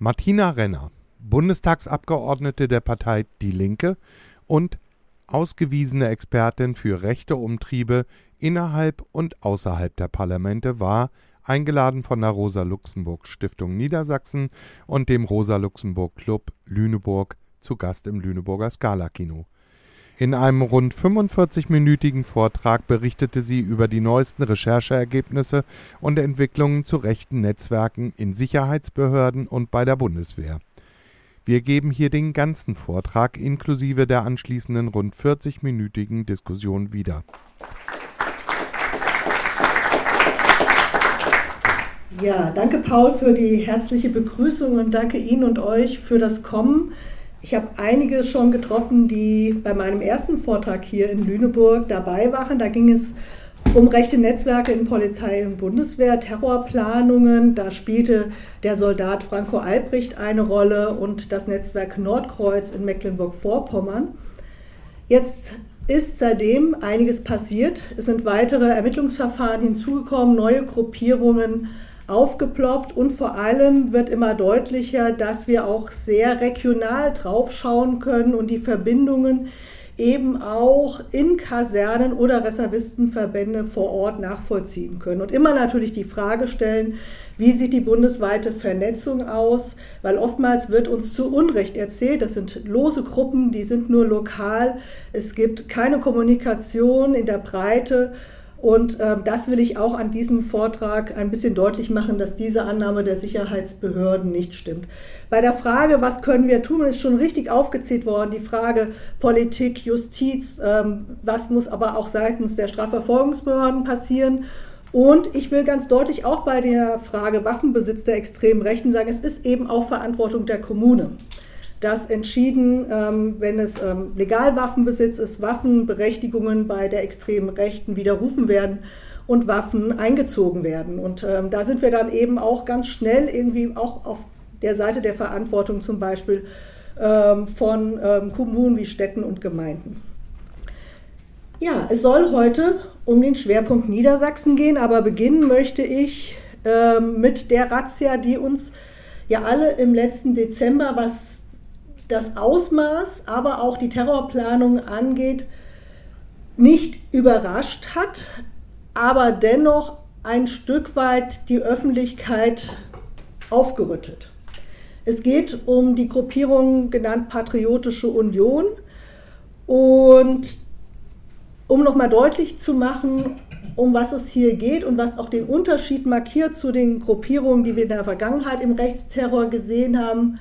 Martina Renner, Bundestagsabgeordnete der Partei Die Linke und ausgewiesene Expertin für rechte Umtriebe innerhalb und außerhalb der Parlamente, war eingeladen von der Rosa-Luxemburg-Stiftung Niedersachsen und dem Rosa-Luxemburg-Club Lüneburg zu Gast im Lüneburger Scala-Kino. In einem rund 45-minütigen Vortrag berichtete sie über die neuesten Rechercheergebnisse und Entwicklungen zu rechten Netzwerken in Sicherheitsbehörden und bei der Bundeswehr. Wir geben hier den ganzen Vortrag inklusive der anschließenden rund 40-minütigen Diskussion wieder. Ja, danke Paul für die herzliche Begrüßung und danke Ihnen und euch für das Kommen. Ich habe einige schon getroffen, die bei meinem ersten Vortrag hier in Lüneburg dabei waren. Da ging es um rechte Netzwerke in Polizei und Bundeswehr, Terrorplanungen. Da spielte der Soldat Franco Albrecht eine Rolle und das Netzwerk Nordkreuz in Mecklenburg-Vorpommern. Jetzt ist seitdem einiges passiert. Es sind weitere Ermittlungsverfahren hinzugekommen, neue Gruppierungen aufgeploppt und vor allem wird immer deutlicher, dass wir auch sehr regional draufschauen können und die Verbindungen eben auch in Kasernen oder Reservistenverbände vor Ort nachvollziehen können. Und immer natürlich die Frage stellen, wie sieht die bundesweite Vernetzung aus? Weil oftmals wird uns zu Unrecht erzählt, das sind lose Gruppen, die sind nur lokal. Es gibt keine Kommunikation in der Breite. Und äh, das will ich auch an diesem Vortrag ein bisschen deutlich machen, dass diese Annahme der Sicherheitsbehörden nicht stimmt. Bei der Frage, was können wir tun, ist schon richtig aufgezählt worden. Die Frage Politik, Justiz, ähm, was muss aber auch seitens der Strafverfolgungsbehörden passieren. Und ich will ganz deutlich auch bei der Frage Waffenbesitz der extremen Rechten sagen, es ist eben auch Verantwortung der Kommune dass entschieden, ähm, wenn es ähm, Legalwaffenbesitz ist, Waffenberechtigungen bei der extremen Rechten widerrufen werden und Waffen eingezogen werden. Und ähm, da sind wir dann eben auch ganz schnell irgendwie auch auf der Seite der Verantwortung zum Beispiel ähm, von ähm, Kommunen wie Städten und Gemeinden. Ja, es soll heute um den Schwerpunkt Niedersachsen gehen, aber beginnen möchte ich ähm, mit der Razzia, die uns ja alle im letzten Dezember, was das Ausmaß, aber auch die Terrorplanung angeht, nicht überrascht hat, aber dennoch ein Stück weit die Öffentlichkeit aufgerüttelt. Es geht um die Gruppierung genannt Patriotische Union und um nochmal deutlich zu machen, um was es hier geht und was auch den Unterschied markiert zu den Gruppierungen, die wir in der Vergangenheit im Rechtsterror gesehen haben,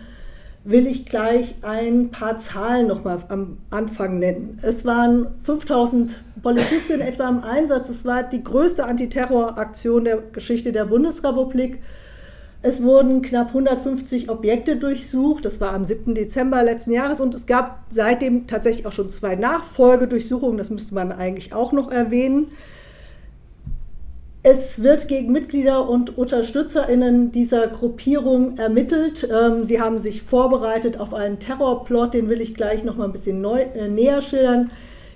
will ich gleich ein paar Zahlen noch mal am Anfang nennen. Es waren 5000 Polizisten etwa im Einsatz. Es war die größte Antiterroraktion der Geschichte der Bundesrepublik. Es wurden knapp 150 Objekte durchsucht. Das war am 7. Dezember letzten Jahres. Und es gab seitdem tatsächlich auch schon zwei Nachfolgedurchsuchungen. Das müsste man eigentlich auch noch erwähnen. Es wird gegen Mitglieder und UnterstützerInnen dieser Gruppierung ermittelt. Ähm, sie haben sich vorbereitet auf einen Terrorplot, den will ich gleich noch mal ein bisschen neu, äh, näher schildern,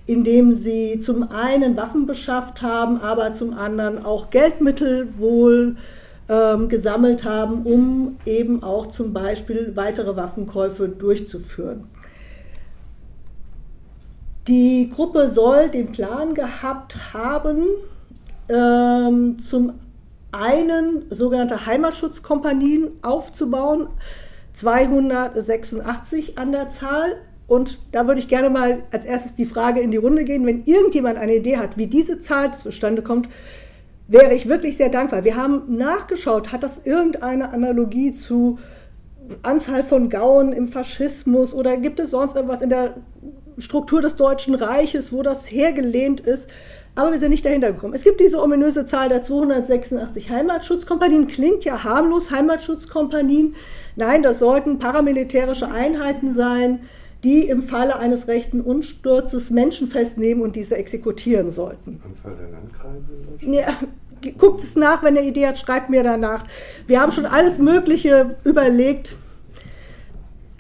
indem sie zum einen Waffen beschafft haben, aber zum anderen auch Geldmittel wohl ähm, gesammelt haben, um eben auch zum Beispiel weitere Waffenkäufe durchzuführen. Die Gruppe soll den Plan gehabt haben, ähm, zum einen sogenannte Heimatschutzkompanien aufzubauen, 286 an der Zahl. Und da würde ich gerne mal als erstes die Frage in die Runde gehen, wenn irgendjemand eine Idee hat, wie diese Zahl zustande kommt, wäre ich wirklich sehr dankbar. Wir haben nachgeschaut, hat das irgendeine Analogie zu Anzahl von Gauen im Faschismus oder gibt es sonst irgendwas in der Struktur des Deutschen Reiches, wo das hergelehnt ist? Aber wir sind nicht dahinter gekommen. Es gibt diese ominöse Zahl der 286 Heimatschutzkompanien. Klingt ja harmlos, Heimatschutzkompanien. Nein, das sollten paramilitärische Einheiten sein, die im Falle eines rechten Unsturzes Menschen festnehmen und diese exekutieren sollten. Anzahl der Landkreise? Ja, guckt es nach, wenn ihr Idee hat, schreibt mir danach. Wir haben schon alles Mögliche überlegt.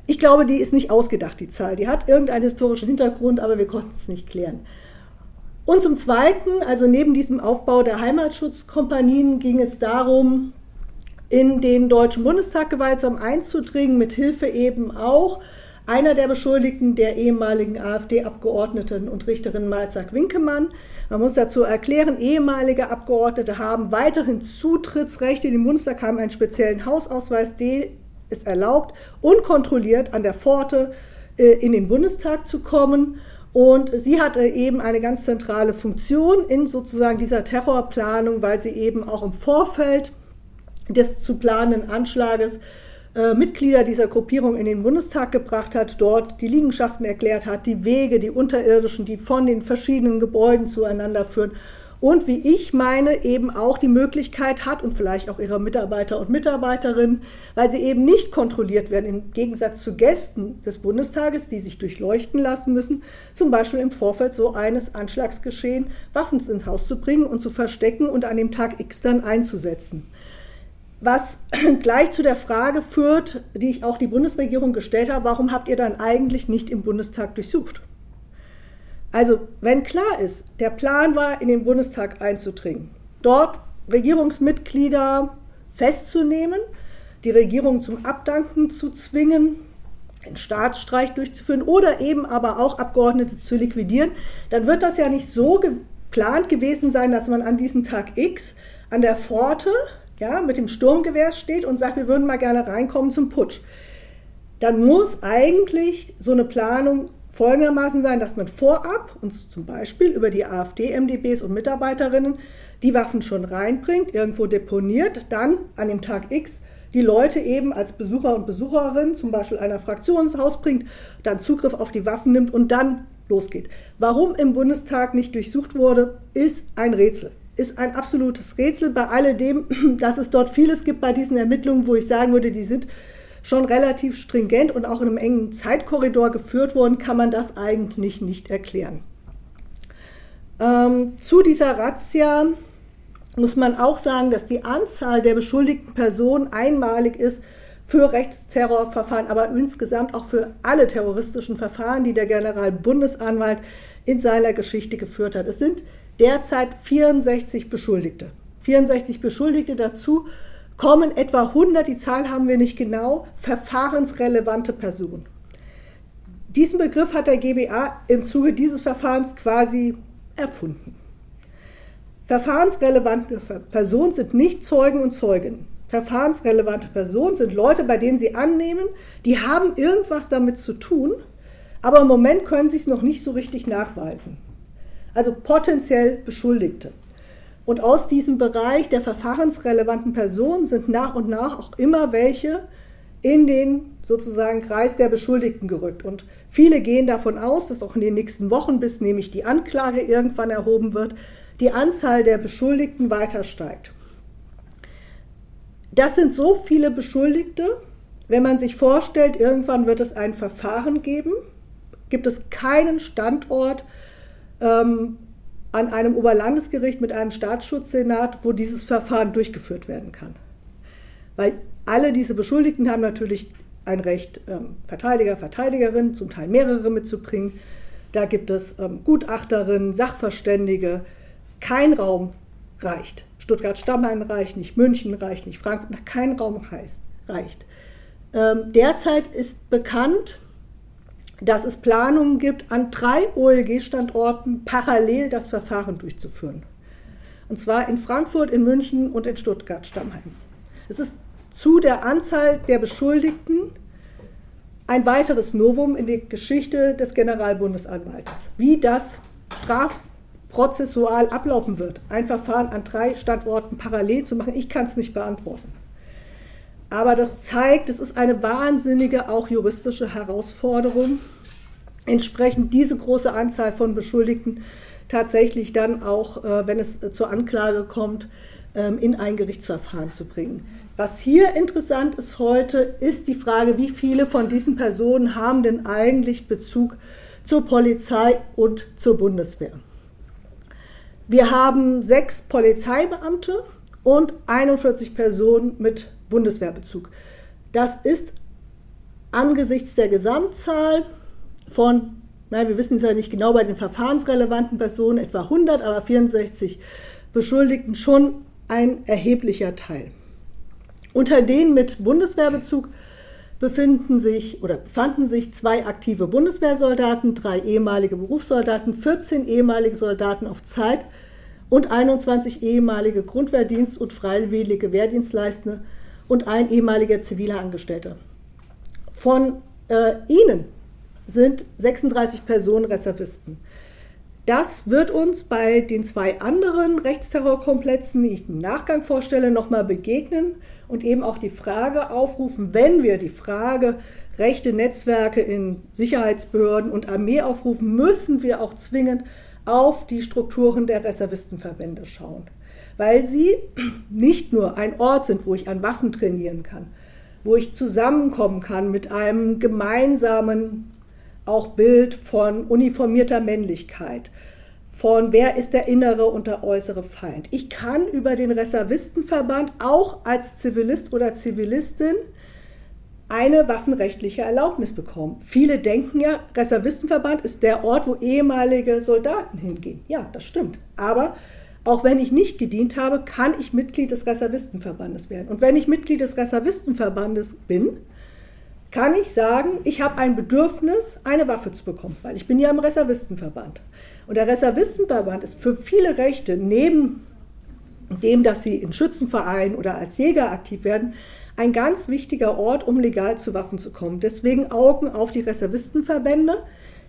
Ich glaube, die ist nicht ausgedacht, die Zahl. Die hat irgendeinen historischen Hintergrund, aber wir konnten es nicht klären. Und zum Zweiten, also neben diesem Aufbau der Heimatschutzkompanien, ging es darum, in den Deutschen Bundestag gewaltsam einzudringen, mit Hilfe eben auch einer der Beschuldigten, der ehemaligen AfD-Abgeordneten und Richterin Malzack Winkemann. Man muss dazu erklären, ehemalige Abgeordnete haben weiterhin Zutrittsrechte in den Bundestag, haben einen speziellen Hausausweis, der es erlaubt, unkontrolliert an der Pforte äh, in den Bundestag zu kommen. Und sie hatte eben eine ganz zentrale Funktion in sozusagen dieser Terrorplanung, weil sie eben auch im Vorfeld des zu planenden Anschlages äh, Mitglieder dieser Gruppierung in den Bundestag gebracht hat, dort die Liegenschaften erklärt hat, die Wege, die unterirdischen, die von den verschiedenen Gebäuden zueinander führen und wie ich meine, eben auch die Möglichkeit hat und vielleicht auch ihre Mitarbeiter und Mitarbeiterinnen, weil sie eben nicht kontrolliert werden, im Gegensatz zu Gästen des Bundestages, die sich durchleuchten lassen müssen, zum Beispiel im Vorfeld so eines Anschlagsgeschehen Waffen ins Haus zu bringen und zu verstecken und an dem Tag X dann einzusetzen was gleich zu der Frage führt, die ich auch die Bundesregierung gestellt habe, warum habt ihr dann eigentlich nicht im Bundestag durchsucht? Also wenn klar ist, der Plan war, in den Bundestag einzudringen, dort Regierungsmitglieder festzunehmen, die Regierung zum Abdanken zu zwingen, einen Staatsstreich durchzuführen oder eben aber auch Abgeordnete zu liquidieren, dann wird das ja nicht so geplant gewesen sein, dass man an diesem Tag X an der Pforte ja, mit dem Sturmgewehr steht und sagt, wir würden mal gerne reinkommen zum Putsch, dann muss eigentlich so eine Planung folgendermaßen sein, dass man vorab uns zum Beispiel über die AfD-MDBs und Mitarbeiterinnen die Waffen schon reinbringt, irgendwo deponiert, dann an dem Tag X die Leute eben als Besucher und Besucherin zum Beispiel einer Fraktion ins Haus bringt, dann Zugriff auf die Waffen nimmt und dann losgeht. Warum im Bundestag nicht durchsucht wurde, ist ein Rätsel ist ein absolutes Rätsel bei alledem, dass es dort vieles gibt bei diesen Ermittlungen, wo ich sagen würde, die sind schon relativ stringent und auch in einem engen Zeitkorridor geführt worden, kann man das eigentlich nicht erklären. Ähm, zu dieser Razzia muss man auch sagen, dass die Anzahl der beschuldigten Personen einmalig ist für Rechtsterrorverfahren, aber insgesamt auch für alle terroristischen Verfahren, die der Generalbundesanwalt in seiner Geschichte geführt hat. Es sind derzeit 64 Beschuldigte. 64 Beschuldigte dazu kommen etwa 100, die Zahl haben wir nicht genau, verfahrensrelevante Personen. Diesen Begriff hat der GBA im Zuge dieses Verfahrens quasi erfunden. Verfahrensrelevante Personen sind nicht Zeugen und Zeuginnen. Verfahrensrelevante Personen sind Leute, bei denen sie annehmen, die haben irgendwas damit zu tun, aber im Moment können sie es noch nicht so richtig nachweisen also potenziell Beschuldigte. Und aus diesem Bereich der verfahrensrelevanten Personen sind nach und nach auch immer welche in den sozusagen Kreis der Beschuldigten gerückt. Und viele gehen davon aus, dass auch in den nächsten Wochen, bis nämlich die Anklage irgendwann erhoben wird, die Anzahl der Beschuldigten weiter steigt. Das sind so viele Beschuldigte, wenn man sich vorstellt, irgendwann wird es ein Verfahren geben, gibt es keinen Standort, ähm, an einem Oberlandesgericht mit einem Staatsschutzsenat, wo dieses Verfahren durchgeführt werden kann. Weil alle diese Beschuldigten haben natürlich ein Recht, ähm, Verteidiger, Verteidigerin, zum Teil mehrere mitzubringen. Da gibt es ähm, Gutachterinnen, Sachverständige. Kein Raum reicht. Stuttgart-Stammheim reicht nicht, München reicht nicht, Frankfurt, kein Raum heißt, reicht. Ähm, derzeit ist bekannt, dass es Planungen gibt, an drei OLG-Standorten parallel das Verfahren durchzuführen. Und zwar in Frankfurt, in München und in Stuttgart-Stammheim. Es ist zu der Anzahl der Beschuldigten ein weiteres Novum in der Geschichte des Generalbundesanwaltes. Wie das strafprozessual ablaufen wird, ein Verfahren an drei Standorten parallel zu machen, ich kann es nicht beantworten. Aber das zeigt, es ist eine wahnsinnige, auch juristische Herausforderung, entsprechend diese große Anzahl von Beschuldigten tatsächlich dann auch, äh, wenn es zur Anklage kommt, ähm, in ein Gerichtsverfahren zu bringen. Was hier interessant ist heute, ist die Frage, wie viele von diesen Personen haben denn eigentlich Bezug zur Polizei und zur Bundeswehr. Wir haben sechs Polizeibeamte und 41 Personen mit Bundeswehrbezug. Das ist angesichts der Gesamtzahl von, naja, wir wissen es ja nicht genau bei den verfahrensrelevanten Personen, etwa 100, aber 64 Beschuldigten schon ein erheblicher Teil. Unter denen mit Bundeswehrbezug befinden sich oder befanden sich zwei aktive Bundeswehrsoldaten, drei ehemalige Berufssoldaten, 14 ehemalige Soldaten auf Zeit und 21 ehemalige Grundwehrdienst- und freiwillige Wehrdienstleistende und ein ehemaliger ziviler Angestellter. Von äh, ihnen sind 36 Personen Reservisten. Das wird uns bei den zwei anderen Rechtsterrorkomplexen, die ich im Nachgang vorstelle, nochmal begegnen und eben auch die Frage aufrufen, wenn wir die Frage rechte Netzwerke in Sicherheitsbehörden und Armee aufrufen, müssen wir auch zwingend auf die Strukturen der Reservistenverbände schauen, weil sie nicht nur ein Ort sind, wo ich an Waffen trainieren kann, wo ich zusammenkommen kann mit einem gemeinsamen auch Bild von uniformierter Männlichkeit, von wer ist der innere und der äußere Feind. Ich kann über den Reservistenverband auch als Zivilist oder Zivilistin eine waffenrechtliche Erlaubnis bekommen. Viele denken ja, Reservistenverband ist der Ort, wo ehemalige Soldaten hingehen. Ja, das stimmt. Aber auch wenn ich nicht gedient habe, kann ich Mitglied des Reservistenverbandes werden. Und wenn ich Mitglied des Reservistenverbandes bin, kann ich sagen, ich habe ein Bedürfnis, eine Waffe zu bekommen, weil ich bin ja im Reservistenverband. Und der Reservistenverband ist für viele Rechte, neben dem, dass sie in Schützenvereinen oder als Jäger aktiv werden, ein ganz wichtiger Ort, um legal zu Waffen zu kommen. Deswegen Augen auf die Reservistenverbände.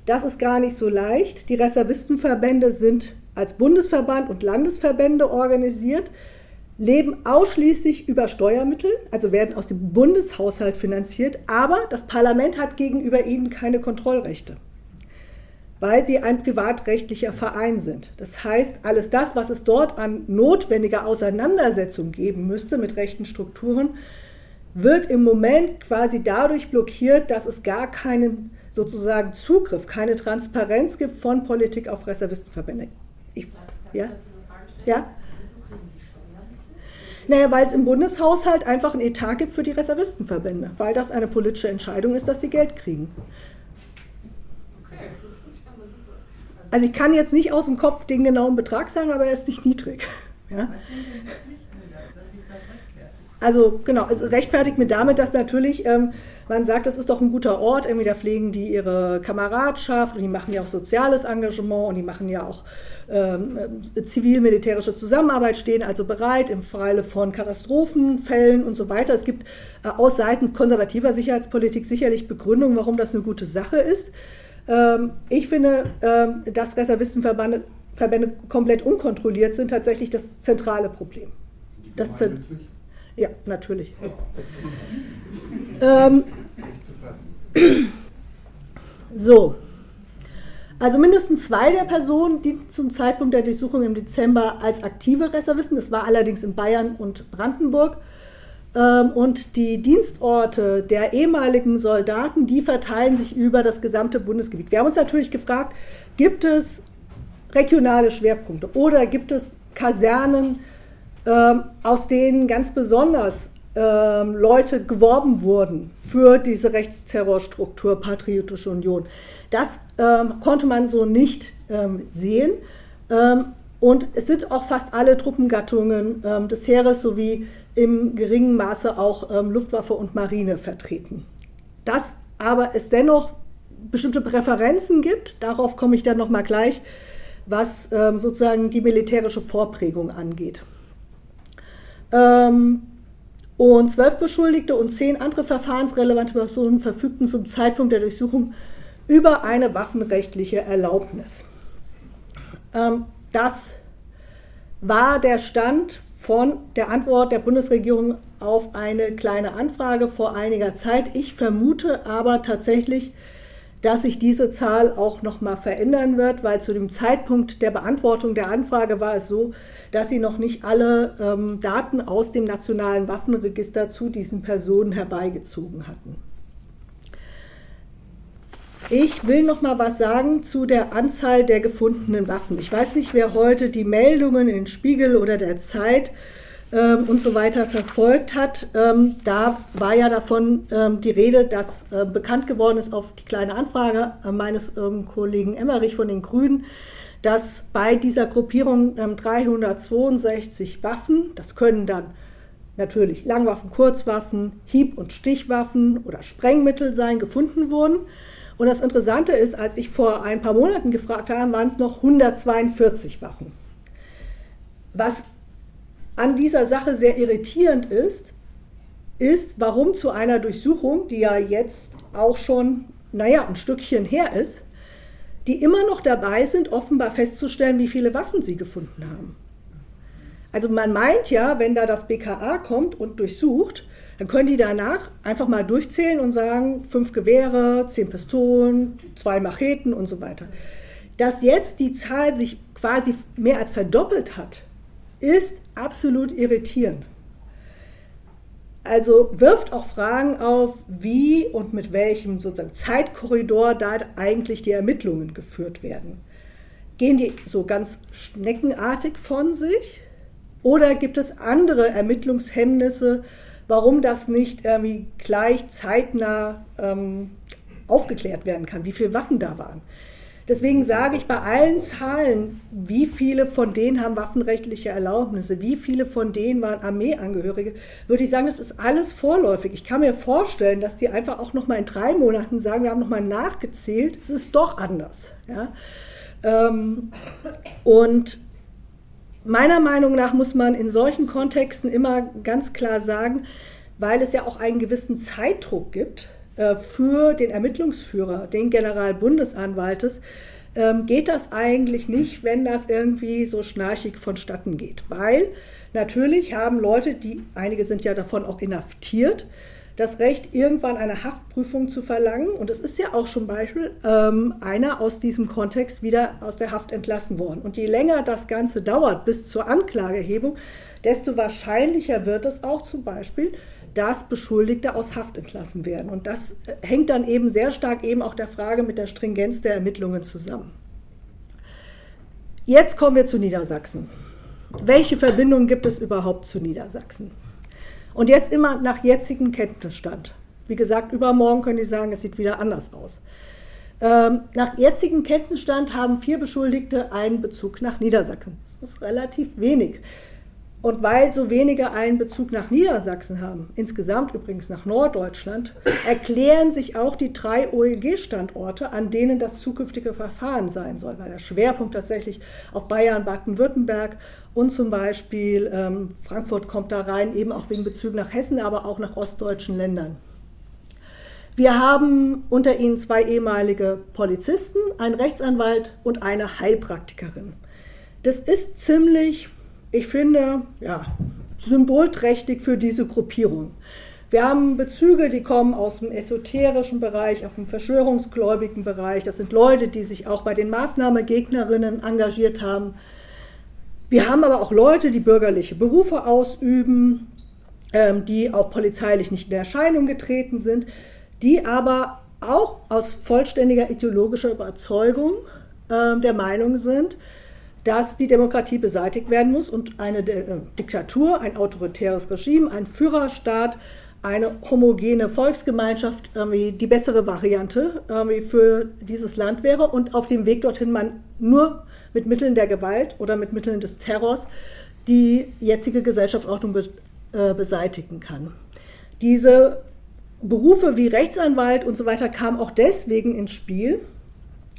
Das ist gar nicht so leicht. Die Reservistenverbände sind als Bundesverband und Landesverbände organisiert leben ausschließlich über Steuermittel, also werden aus dem Bundeshaushalt finanziert, aber das Parlament hat gegenüber ihnen keine Kontrollrechte, weil sie ein privatrechtlicher Verein sind. Das heißt, alles das, was es dort an notwendiger Auseinandersetzung geben müsste mit rechten Strukturen, wird im Moment quasi dadurch blockiert, dass es gar keinen sozusagen Zugriff, keine Transparenz gibt von Politik auf Reservistenverbände. Ich, ja? Ja? Naja, weil es im Bundeshaushalt einfach ein Etat gibt für die Reservistenverbände, weil das eine politische Entscheidung ist, dass sie Geld kriegen. Also ich kann jetzt nicht aus dem Kopf den genauen Betrag sagen, aber er ist nicht niedrig. Ja? Also genau, es rechtfertigt mir damit, dass natürlich ähm, man sagt, das ist doch ein guter Ort, irgendwie da pflegen die ihre Kameradschaft und die machen ja auch soziales Engagement und die machen ja auch ähm, äh, zivil-militärische Zusammenarbeit, stehen also bereit im Falle von Katastrophenfällen und so weiter. Es gibt äh, aus Seiten konservativer Sicherheitspolitik sicherlich Begründungen, warum das eine gute Sache ist. Ähm, ich finde, ähm, dass Reservistenverbände Verbände komplett unkontrolliert sind, tatsächlich das zentrale Problem. Das, ja, natürlich. ähm, so. Also mindestens zwei der Personen, die zum Zeitpunkt der Durchsuchung im Dezember als aktive Reservisten, das war allerdings in Bayern und Brandenburg, ähm, und die Dienstorte der ehemaligen Soldaten, die verteilen sich über das gesamte Bundesgebiet. Wir haben uns natürlich gefragt, gibt es regionale Schwerpunkte oder gibt es Kasernen, ähm, aus denen ganz besonders ähm, Leute geworben wurden für diese Rechtsterrorstruktur Patriotische Union. Das ähm, konnte man so nicht ähm, sehen. Ähm, und es sind auch fast alle Truppengattungen ähm, des Heeres sowie im geringen Maße auch Luftwaffe und Marine vertreten. Dass aber es dennoch bestimmte Präferenzen gibt, darauf komme ich dann nochmal gleich, was sozusagen die militärische Vorprägung angeht. Ähm, und zwölf Beschuldigte und zehn andere verfahrensrelevante Personen verfügten zum Zeitpunkt der Durchsuchung über eine waffenrechtliche Erlaubnis. Ähm, das war der Stand von der Antwort der Bundesregierung auf eine kleine Anfrage vor einiger Zeit. Ich vermute aber tatsächlich, dass sich diese Zahl auch noch mal verändern wird, weil zu dem Zeitpunkt der Beantwortung der Anfrage war es so, dass sie noch nicht alle ähm, Daten aus dem nationalen Waffenregister zu diesen Personen herbeigezogen hatten. Ich will noch mal was sagen zu der Anzahl der gefundenen Waffen. Ich weiß nicht, wer heute die Meldungen in Spiegel oder der Zeit ähm, und so weiter verfolgt hat, ähm, da war ja davon ähm, die Rede, dass äh, bekannt geworden ist auf die kleine Anfrage äh, meines ähm, Kollegen Emmerich von den Grünen, dass bei dieser Gruppierung 362 ähm, Waffen, das können dann natürlich Langwaffen, Kurzwaffen, Hieb- und Stichwaffen oder Sprengmittel seien, gefunden wurden. Und das Interessante ist, als ich vor ein paar Monaten gefragt habe, waren es noch 142 Waffen. Was an dieser Sache sehr irritierend ist, ist, warum zu einer Durchsuchung, die ja jetzt auch schon, naja, ein Stückchen her ist, die immer noch dabei sind, offenbar festzustellen, wie viele Waffen sie gefunden haben. Also man meint ja, wenn da das BKA kommt und durchsucht, dann können die danach einfach mal durchzählen und sagen, fünf Gewehre, zehn Pistolen, zwei Macheten und so weiter. Dass jetzt die Zahl sich quasi mehr als verdoppelt hat, ist absolut irritierend. Also wirft auch Fragen auf, wie und mit welchem sozusagen Zeitkorridor da eigentlich die Ermittlungen geführt werden. Gehen die so ganz schneckenartig von sich? Oder gibt es andere Ermittlungshemmnisse, warum das nicht irgendwie gleich zeitnah ähm, aufgeklärt werden kann, wie viele Waffen da waren? Deswegen sage ich bei allen Zahlen, wie viele von denen haben waffenrechtliche Erlaubnisse, wie viele von denen waren Armeeangehörige, würde ich sagen, das ist alles vorläufig. Ich kann mir vorstellen, dass die einfach auch noch mal in drei Monaten sagen, wir haben noch mal nachgezählt, es ist doch anders. Ja? Ähm, und meiner Meinung nach muss man in solchen Kontexten immer ganz klar sagen, weil es ja auch einen gewissen Zeitdruck gibt, für den Ermittlungsführer, den Generalbundesanwaltes, ähm, geht das eigentlich nicht, wenn das irgendwie so schnarchig vonstatten geht. Weil natürlich haben Leute, die, einige sind ja davon auch inhaftiert, das Recht, irgendwann eine Haftprüfung zu verlangen. Und es ist ja auch schon Beispiel ähm, einer aus diesem Kontext wieder aus der Haft entlassen worden. Und je länger das Ganze dauert bis zur Anklagehebung, desto wahrscheinlicher wird es auch zum Beispiel, dass Beschuldigte aus Haft entlassen werden. Und das äh, hängt dann eben sehr stark eben auch der Frage mit der Stringenz der Ermittlungen zusammen. Jetzt kommen wir zu Niedersachsen. Welche Verbindungen gibt es überhaupt zu Niedersachsen? Und jetzt immer nach jetzigem Kenntnisstand. Wie gesagt, übermorgen können die sagen, es sieht wieder anders aus. Ähm, nach jetzigem Kenntnisstand haben vier Beschuldigte einen Bezug nach Niedersachsen. Das ist relativ wenig. Und weil so wenige einen Bezug nach Niedersachsen haben, insgesamt übrigens nach Norddeutschland, erklären sich auch die drei OEG-Standorte, an denen das zukünftige Verfahren sein soll, weil der Schwerpunkt tatsächlich auf Bayern, Baden-Württemberg und zum Beispiel ähm, Frankfurt kommt da rein, eben auch wegen Bezug nach Hessen, aber auch nach ostdeutschen Ländern. Wir haben unter ihnen zwei ehemalige Polizisten, einen Rechtsanwalt und eine Heilpraktikerin. Das ist ziemlich ich finde, ja, symbolträchtig für diese Gruppierung. Wir haben Bezüge, die kommen aus dem esoterischen Bereich, aus dem verschwörungsgläubigen Bereich. Das sind Leute, die sich auch bei den Maßnahmegegnerinnen engagiert haben. Wir haben aber auch Leute, die bürgerliche Berufe ausüben, ähm, die auch polizeilich nicht in Erscheinung getreten sind, die aber auch aus vollständiger ideologischer Überzeugung ähm, der Meinung sind, dass die Demokratie beseitigt werden muss und eine äh, Diktatur, ein autoritäres Regime, ein Führerstaat, eine homogene Volksgemeinschaft die bessere Variante für dieses Land wäre und auf dem Weg dorthin man nur mit Mitteln der Gewalt oder mit Mitteln des Terrors die jetzige Gesellschaftsordnung äh, beseitigen kann. Diese Berufe wie Rechtsanwalt und so weiter kamen auch deswegen ins Spiel,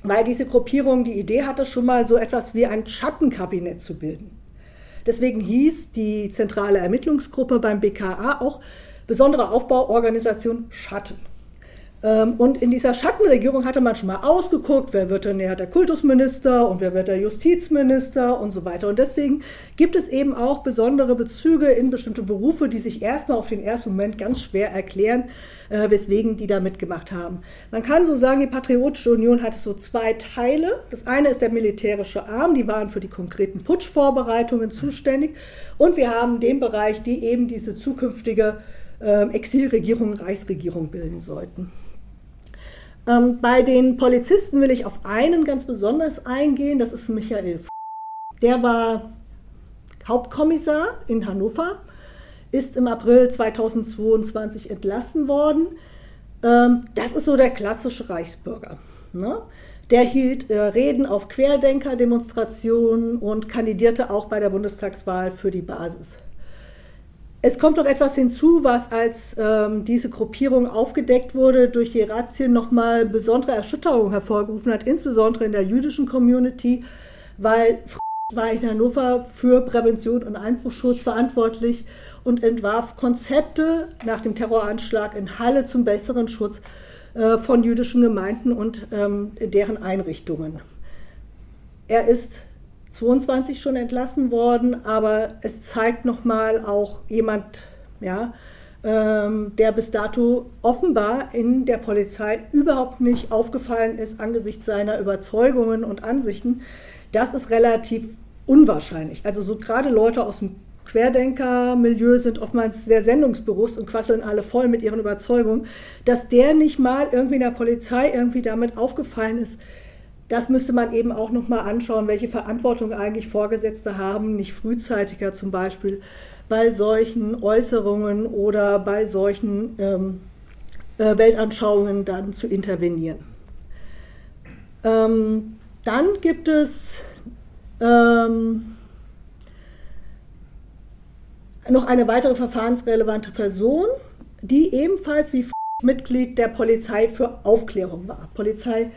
weil diese Gruppierung die Idee hatte, schon mal so etwas wie ein Schattenkabinett zu bilden. Deswegen hieß die zentrale Ermittlungsgruppe beim BKA auch besondere Aufbauorganisation Schatten. Ähm, und in dieser Schattenregierung hatte man schon mal ausgeguckt, wer wird denn der Kultusminister und wer wird der Justizminister und so weiter. Und deswegen gibt es eben auch besondere Bezüge in bestimmte Berufe, die sich erstmal auf den ersten Moment ganz schwer erklären, äh, weswegen die da mitgemacht haben. Man kann so sagen, die Patriotische Union hatte so zwei Teile. Das eine ist der militärische Arm, die waren für die konkreten Putschvorbereitungen zuständig. Und wir haben den Bereich, die eben diese zukünftige äh, Exilregierung, Reichsregierung bilden sollten. Ähm, bei den Polizisten will ich auf einen ganz besonders eingehen, das ist Michael. Der war Hauptkommissar in Hannover, ist im April 2022 entlassen worden. Ähm, das ist so der klassische Reichsbürger. Ne? Der hielt äh, Reden auf Querdenker-Demonstrationen und kandidierte auch bei der Bundestagswahl für die Basis. Es kommt noch etwas hinzu, was als ähm, diese Gruppierung aufgedeckt wurde, durch die Razzien nochmal besondere Erschütterung hervorgerufen hat, insbesondere in der jüdischen Community, weil war in Hannover für Prävention und Einbruchschutz verantwortlich und entwarf Konzepte nach dem Terroranschlag in Halle zum besseren Schutz äh, von jüdischen Gemeinden und ähm, deren Einrichtungen. Er ist 22 schon entlassen worden, aber es zeigt nochmal auch jemand, ja, ähm, der bis dato offenbar in der Polizei überhaupt nicht aufgefallen ist angesichts seiner Überzeugungen und Ansichten. Das ist relativ unwahrscheinlich. Also so gerade Leute aus dem Querdenker-Milieu sind oftmals sehr sendungsbewusst und quasseln alle voll mit ihren Überzeugungen, dass der nicht mal irgendwie in der Polizei irgendwie damit aufgefallen ist, das müsste man eben auch noch mal anschauen, welche Verantwortung eigentlich Vorgesetzte haben, nicht frühzeitiger zum Beispiel bei solchen Äußerungen oder bei solchen ähm, äh, Weltanschauungen dann zu intervenieren. Ähm, dann gibt es ähm, noch eine weitere verfahrensrelevante Person, die ebenfalls wie Mitglied der Polizei für Aufklärung war. Polizei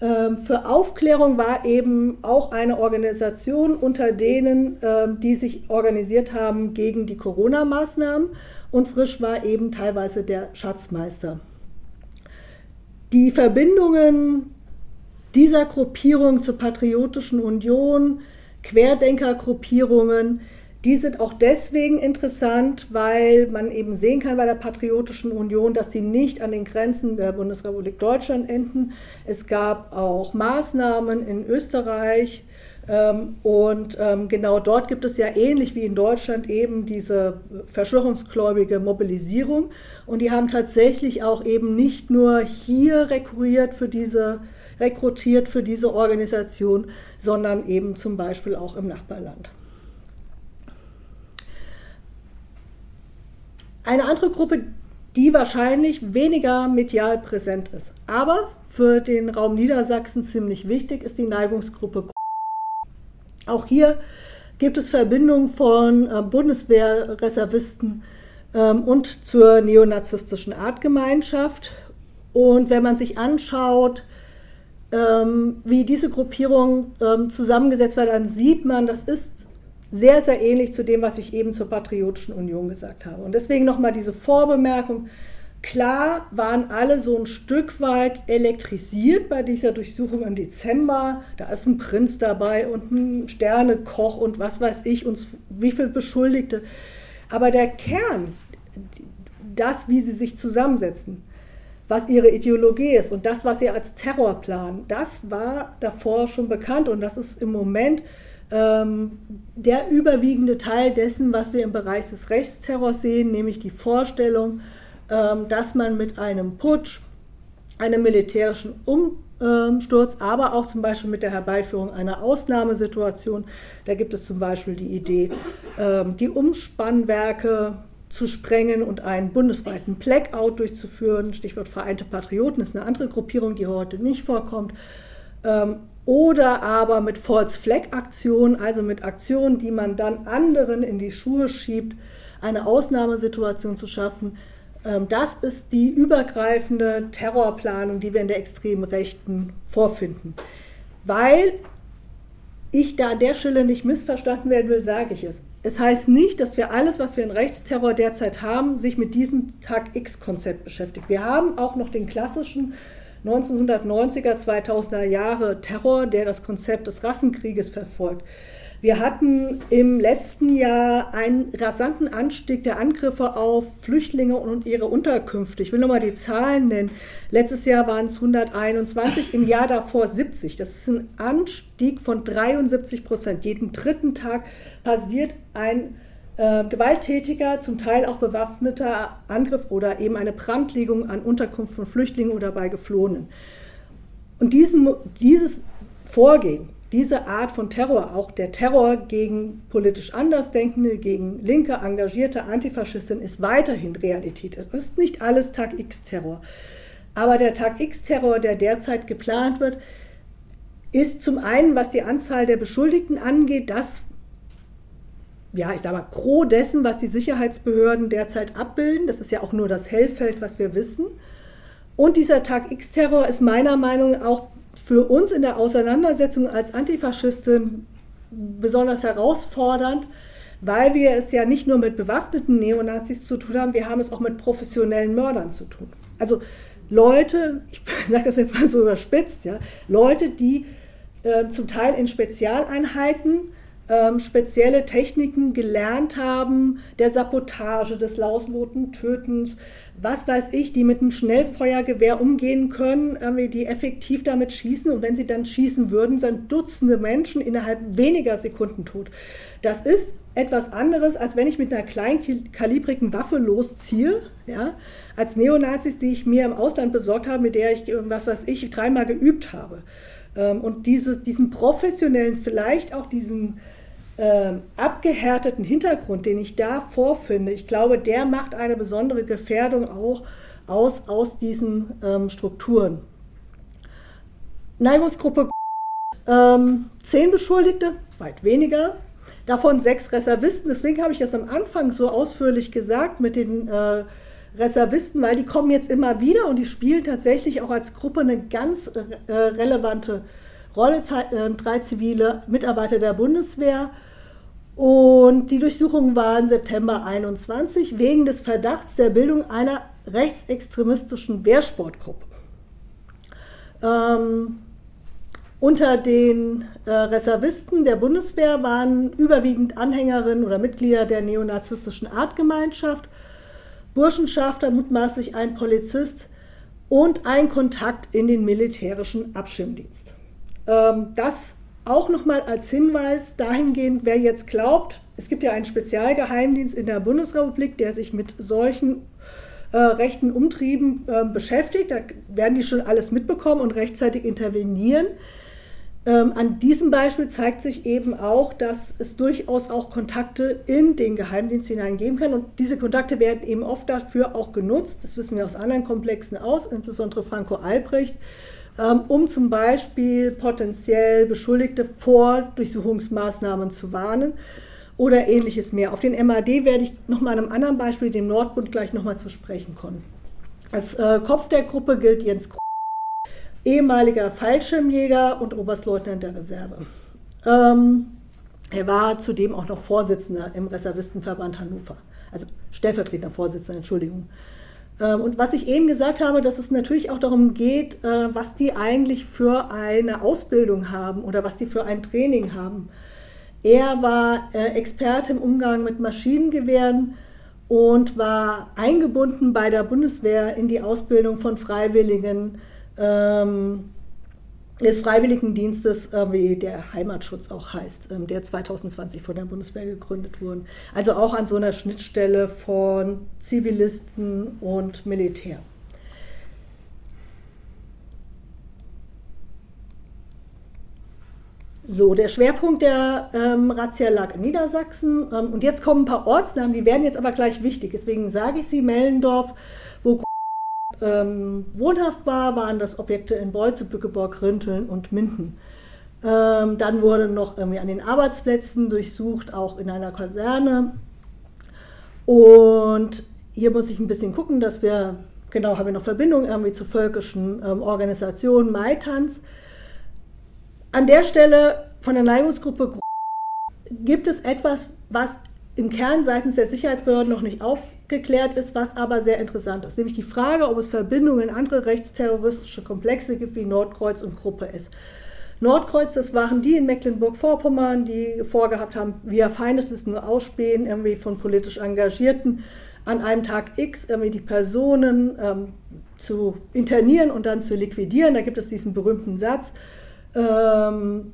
ähm, für Aufklärung war eben auch eine Organisation unter denen, ähm, die sich organisiert haben gegen die Corona-Maßnahmen und Frisch war eben teilweise der Schatzmeister. Die Verbindungen dieser Gruppierung zur Patriotischen Union, Querdenkergruppierungen, die sind auch deswegen interessant, weil man eben sehen kann bei der Patriotischen Union, dass sie nicht an den Grenzen der Bundesrepublik Deutschland enden. Es gab auch Maßnahmen in Österreich ähm, und ähm, genau dort gibt es ja ähnlich wie in Deutschland eben diese verschwörungsgläubige Mobilisierung und die haben tatsächlich auch eben nicht nur hier rekrutiert für diese rekrutiert für diese Organisation, sondern eben zum Beispiel auch im Nachbarland. Eine andere Gruppe, die wahrscheinlich weniger medial präsent ist, aber für den Raum Niedersachsen ziemlich wichtig, ist die Neigungsgruppe. Auch hier gibt es Verbindungen von äh, Bundeswehrreservisten ähm, und zur neonazistischen Artgemeinschaft. Und wenn man sich anschaut, ähm, wie diese Gruppierung ähm, zusammengesetzt wird, dann sieht man, das ist sehr, sehr ähnlich zu dem, was ich eben zur Patriotischen Union gesagt habe. Und deswegen nochmal diese Vorbemerkung. Klar waren alle so ein Stück weit elektrisiert bei dieser Durchsuchung im Dezember. Da ist ein Prinz dabei und ein Sternekoch und was weiß ich und wie viele Beschuldigte. Aber der Kern, das, wie sie sich zusammensetzen, was ihre Ideologie ist und das, was sie als Terror planen, das war davor schon bekannt und das ist im Moment der überwiegende Teil dessen, was wir im Bereich des Rechtsterrors sehen, nämlich die Vorstellung, ähm, dass man mit einem Putsch, einem militärischen Umsturz, aber auch zum Beispiel mit der Herbeiführung einer Ausnahmesituation, da gibt es zum Beispiel die Idee, ähm, die Umspannwerke zu sprengen und einen bundesweiten Blackout durchzuführen. Stichwort Vereinte Patrioten ist eine andere Gruppierung, die heute nicht vorkommt oder aber mit False Flag Aktionen, also mit Aktionen, die man dann anderen in die Schuhe schiebt, eine Ausnahmesituation zu schaffen. Ähm, das ist die übergreifende Terrorplanung, die wir in der extremen Rechten vorfinden. Weil ich da an der Stelle nicht missverstanden werden will, sage ich es. Es heißt nicht, dass wir alles, was wir in Rechtsterror derzeit haben, sich mit diesem Tag X-Konzept beschäftigt. Wir haben auch noch den klassischen 1990er, 2000er Jahre Terror, der das Konzept des Rassenkrieges verfolgt. Wir hatten im letzten Jahr einen rasanten Anstieg der Angriffe auf Flüchtlinge und ihre Unterkünfte. Ich will nochmal die Zahlen nennen. Letztes Jahr waren es 121, im Jahr davor 70. Das ist ein Anstieg von 73 Prozent. Jeden dritten Tag passiert ein äh, gewalttätiger, zum Teil auch bewaffneter Angriff oder eben eine Brandlegung an Unterkunft von Flüchtlingen oder bei Geflohenen. Und diesen, dieses Vorgehen, diese Art von Terror, auch der Terror gegen politisch Andersdenkende, gegen linke, engagierte Antifaschisten, ist weiterhin Realität. Es ist nicht alles Tag X-Terror. Aber der Tag X-Terror, der derzeit geplant wird, ist zum einen, was die Anzahl der Beschuldigten angeht, das, ja, ich sage mal, gros dessen, was die Sicherheitsbehörden derzeit abbilden. Das ist ja auch nur das Hellfeld, was wir wissen. Und dieser Tag X-Terror ist meiner Meinung nach auch für uns in der Auseinandersetzung als Antifaschistin besonders herausfordernd, weil wir es ja nicht nur mit bewaffneten Neonazis zu tun haben, wir haben es auch mit professionellen Mördern zu tun. Also Leute, ich sage das jetzt mal so überspitzt, ja, Leute, die äh, zum Teil in Spezialeinheiten ähm, spezielle Techniken gelernt haben, der Sabotage, des lausloten Tötens, was weiß ich, die mit einem Schnellfeuergewehr umgehen können, die effektiv damit schießen und wenn sie dann schießen würden, sind Dutzende Menschen innerhalb weniger Sekunden tot. Das ist etwas anderes, als wenn ich mit einer kleinkalibrigen Waffe losziehe, ja, als Neonazis, die ich mir im Ausland besorgt habe, mit der ich, was weiß ich, dreimal geübt habe. Ähm, und diese, diesen professionellen, vielleicht auch diesen äh, abgehärteten Hintergrund, den ich da vorfinde, ich glaube, der macht eine besondere Gefährdung auch aus, aus diesen ähm, Strukturen. Neigungsgruppe ähm, zehn Beschuldigte, weit weniger, davon sechs Reservisten. Deswegen habe ich das am Anfang so ausführlich gesagt mit den äh, Reservisten, weil die kommen jetzt immer wieder und die spielen tatsächlich auch als Gruppe eine ganz äh, relevante Rolle. Äh, drei zivile Mitarbeiter der Bundeswehr und die Durchsuchungen waren September 21 wegen des Verdachts der Bildung einer rechtsextremistischen Wehrsportgruppe. Ähm, unter den äh, Reservisten der Bundeswehr waren überwiegend Anhängerinnen oder Mitglieder der neonazistischen Artgemeinschaft, Burschenschafter, mutmaßlich ein Polizist und ein Kontakt in den militärischen Abschirmdienst. Ähm, das auch nochmal als Hinweis dahingehend, wer jetzt glaubt, es gibt ja einen Spezialgeheimdienst in der Bundesrepublik, der sich mit solchen äh, rechten Umtrieben äh, beschäftigt. Da werden die schon alles mitbekommen und rechtzeitig intervenieren. Ähm, an diesem Beispiel zeigt sich eben auch, dass es durchaus auch Kontakte in den Geheimdienst hineingeben kann. Und diese Kontakte werden eben oft dafür auch genutzt. Das wissen wir aus anderen Komplexen aus, insbesondere Franco Albrecht um zum Beispiel potenziell Beschuldigte vor Durchsuchungsmaßnahmen zu warnen oder ähnliches mehr. Auf den MAD werde ich nochmal an einem anderen Beispiel, dem Nordbund, gleich nochmal zu sprechen kommen. Als äh, Kopf der Gruppe gilt Jens Krug, ehemaliger Fallschirmjäger und Oberstleutnant der Reserve. Ähm, er war zudem auch noch Vorsitzender im Reservistenverband Hannover, also stellvertretender Vorsitzender, Entschuldigung. Ähm, und was ich eben gesagt habe, dass es natürlich auch darum geht, äh, was die eigentlich für eine Ausbildung haben oder was sie für ein Training haben. Er war äh, Experte im Umgang mit Maschinengewehren und war eingebunden bei der Bundeswehr in die Ausbildung von Freiwilligen. Ähm, des Freiwilligendienstes, äh, wie der Heimatschutz auch heißt, ähm, der 2020 von der Bundeswehr gegründet wurde. Also auch an so einer Schnittstelle von Zivilisten und Militär. So, der Schwerpunkt der ähm, Razzia lag in Niedersachsen. Ähm, und jetzt kommen ein paar Ortsnamen, die werden jetzt aber gleich wichtig. Deswegen sage ich sie, Mellendorf, ähm, wohnhaft war, waren das Objekte in Beutze, Bückeborg, Rinteln und Minden. Ähm, dann wurde noch irgendwie an den Arbeitsplätzen durchsucht, auch in einer Kaserne. Und hier muss ich ein bisschen gucken, dass wir, genau, haben wir noch Verbindungen irgendwie zu völkischen ähm, Organisationen, Maitans. An der Stelle von der Neigungsgruppe gibt es etwas, was im Kern seitens der Sicherheitsbehörden noch nicht aufgeklärt ist, was aber sehr interessant ist, nämlich die Frage, ob es Verbindungen in andere rechtsterroristische Komplexe gibt wie Nordkreuz und Gruppe S. Nordkreuz, das waren die in Mecklenburg-Vorpommern, die vorgehabt haben, wir Feindes ist nur Ausspähen irgendwie von politisch Engagierten an einem Tag X irgendwie die Personen ähm, zu internieren und dann zu liquidieren. Da gibt es diesen berühmten Satz, ähm,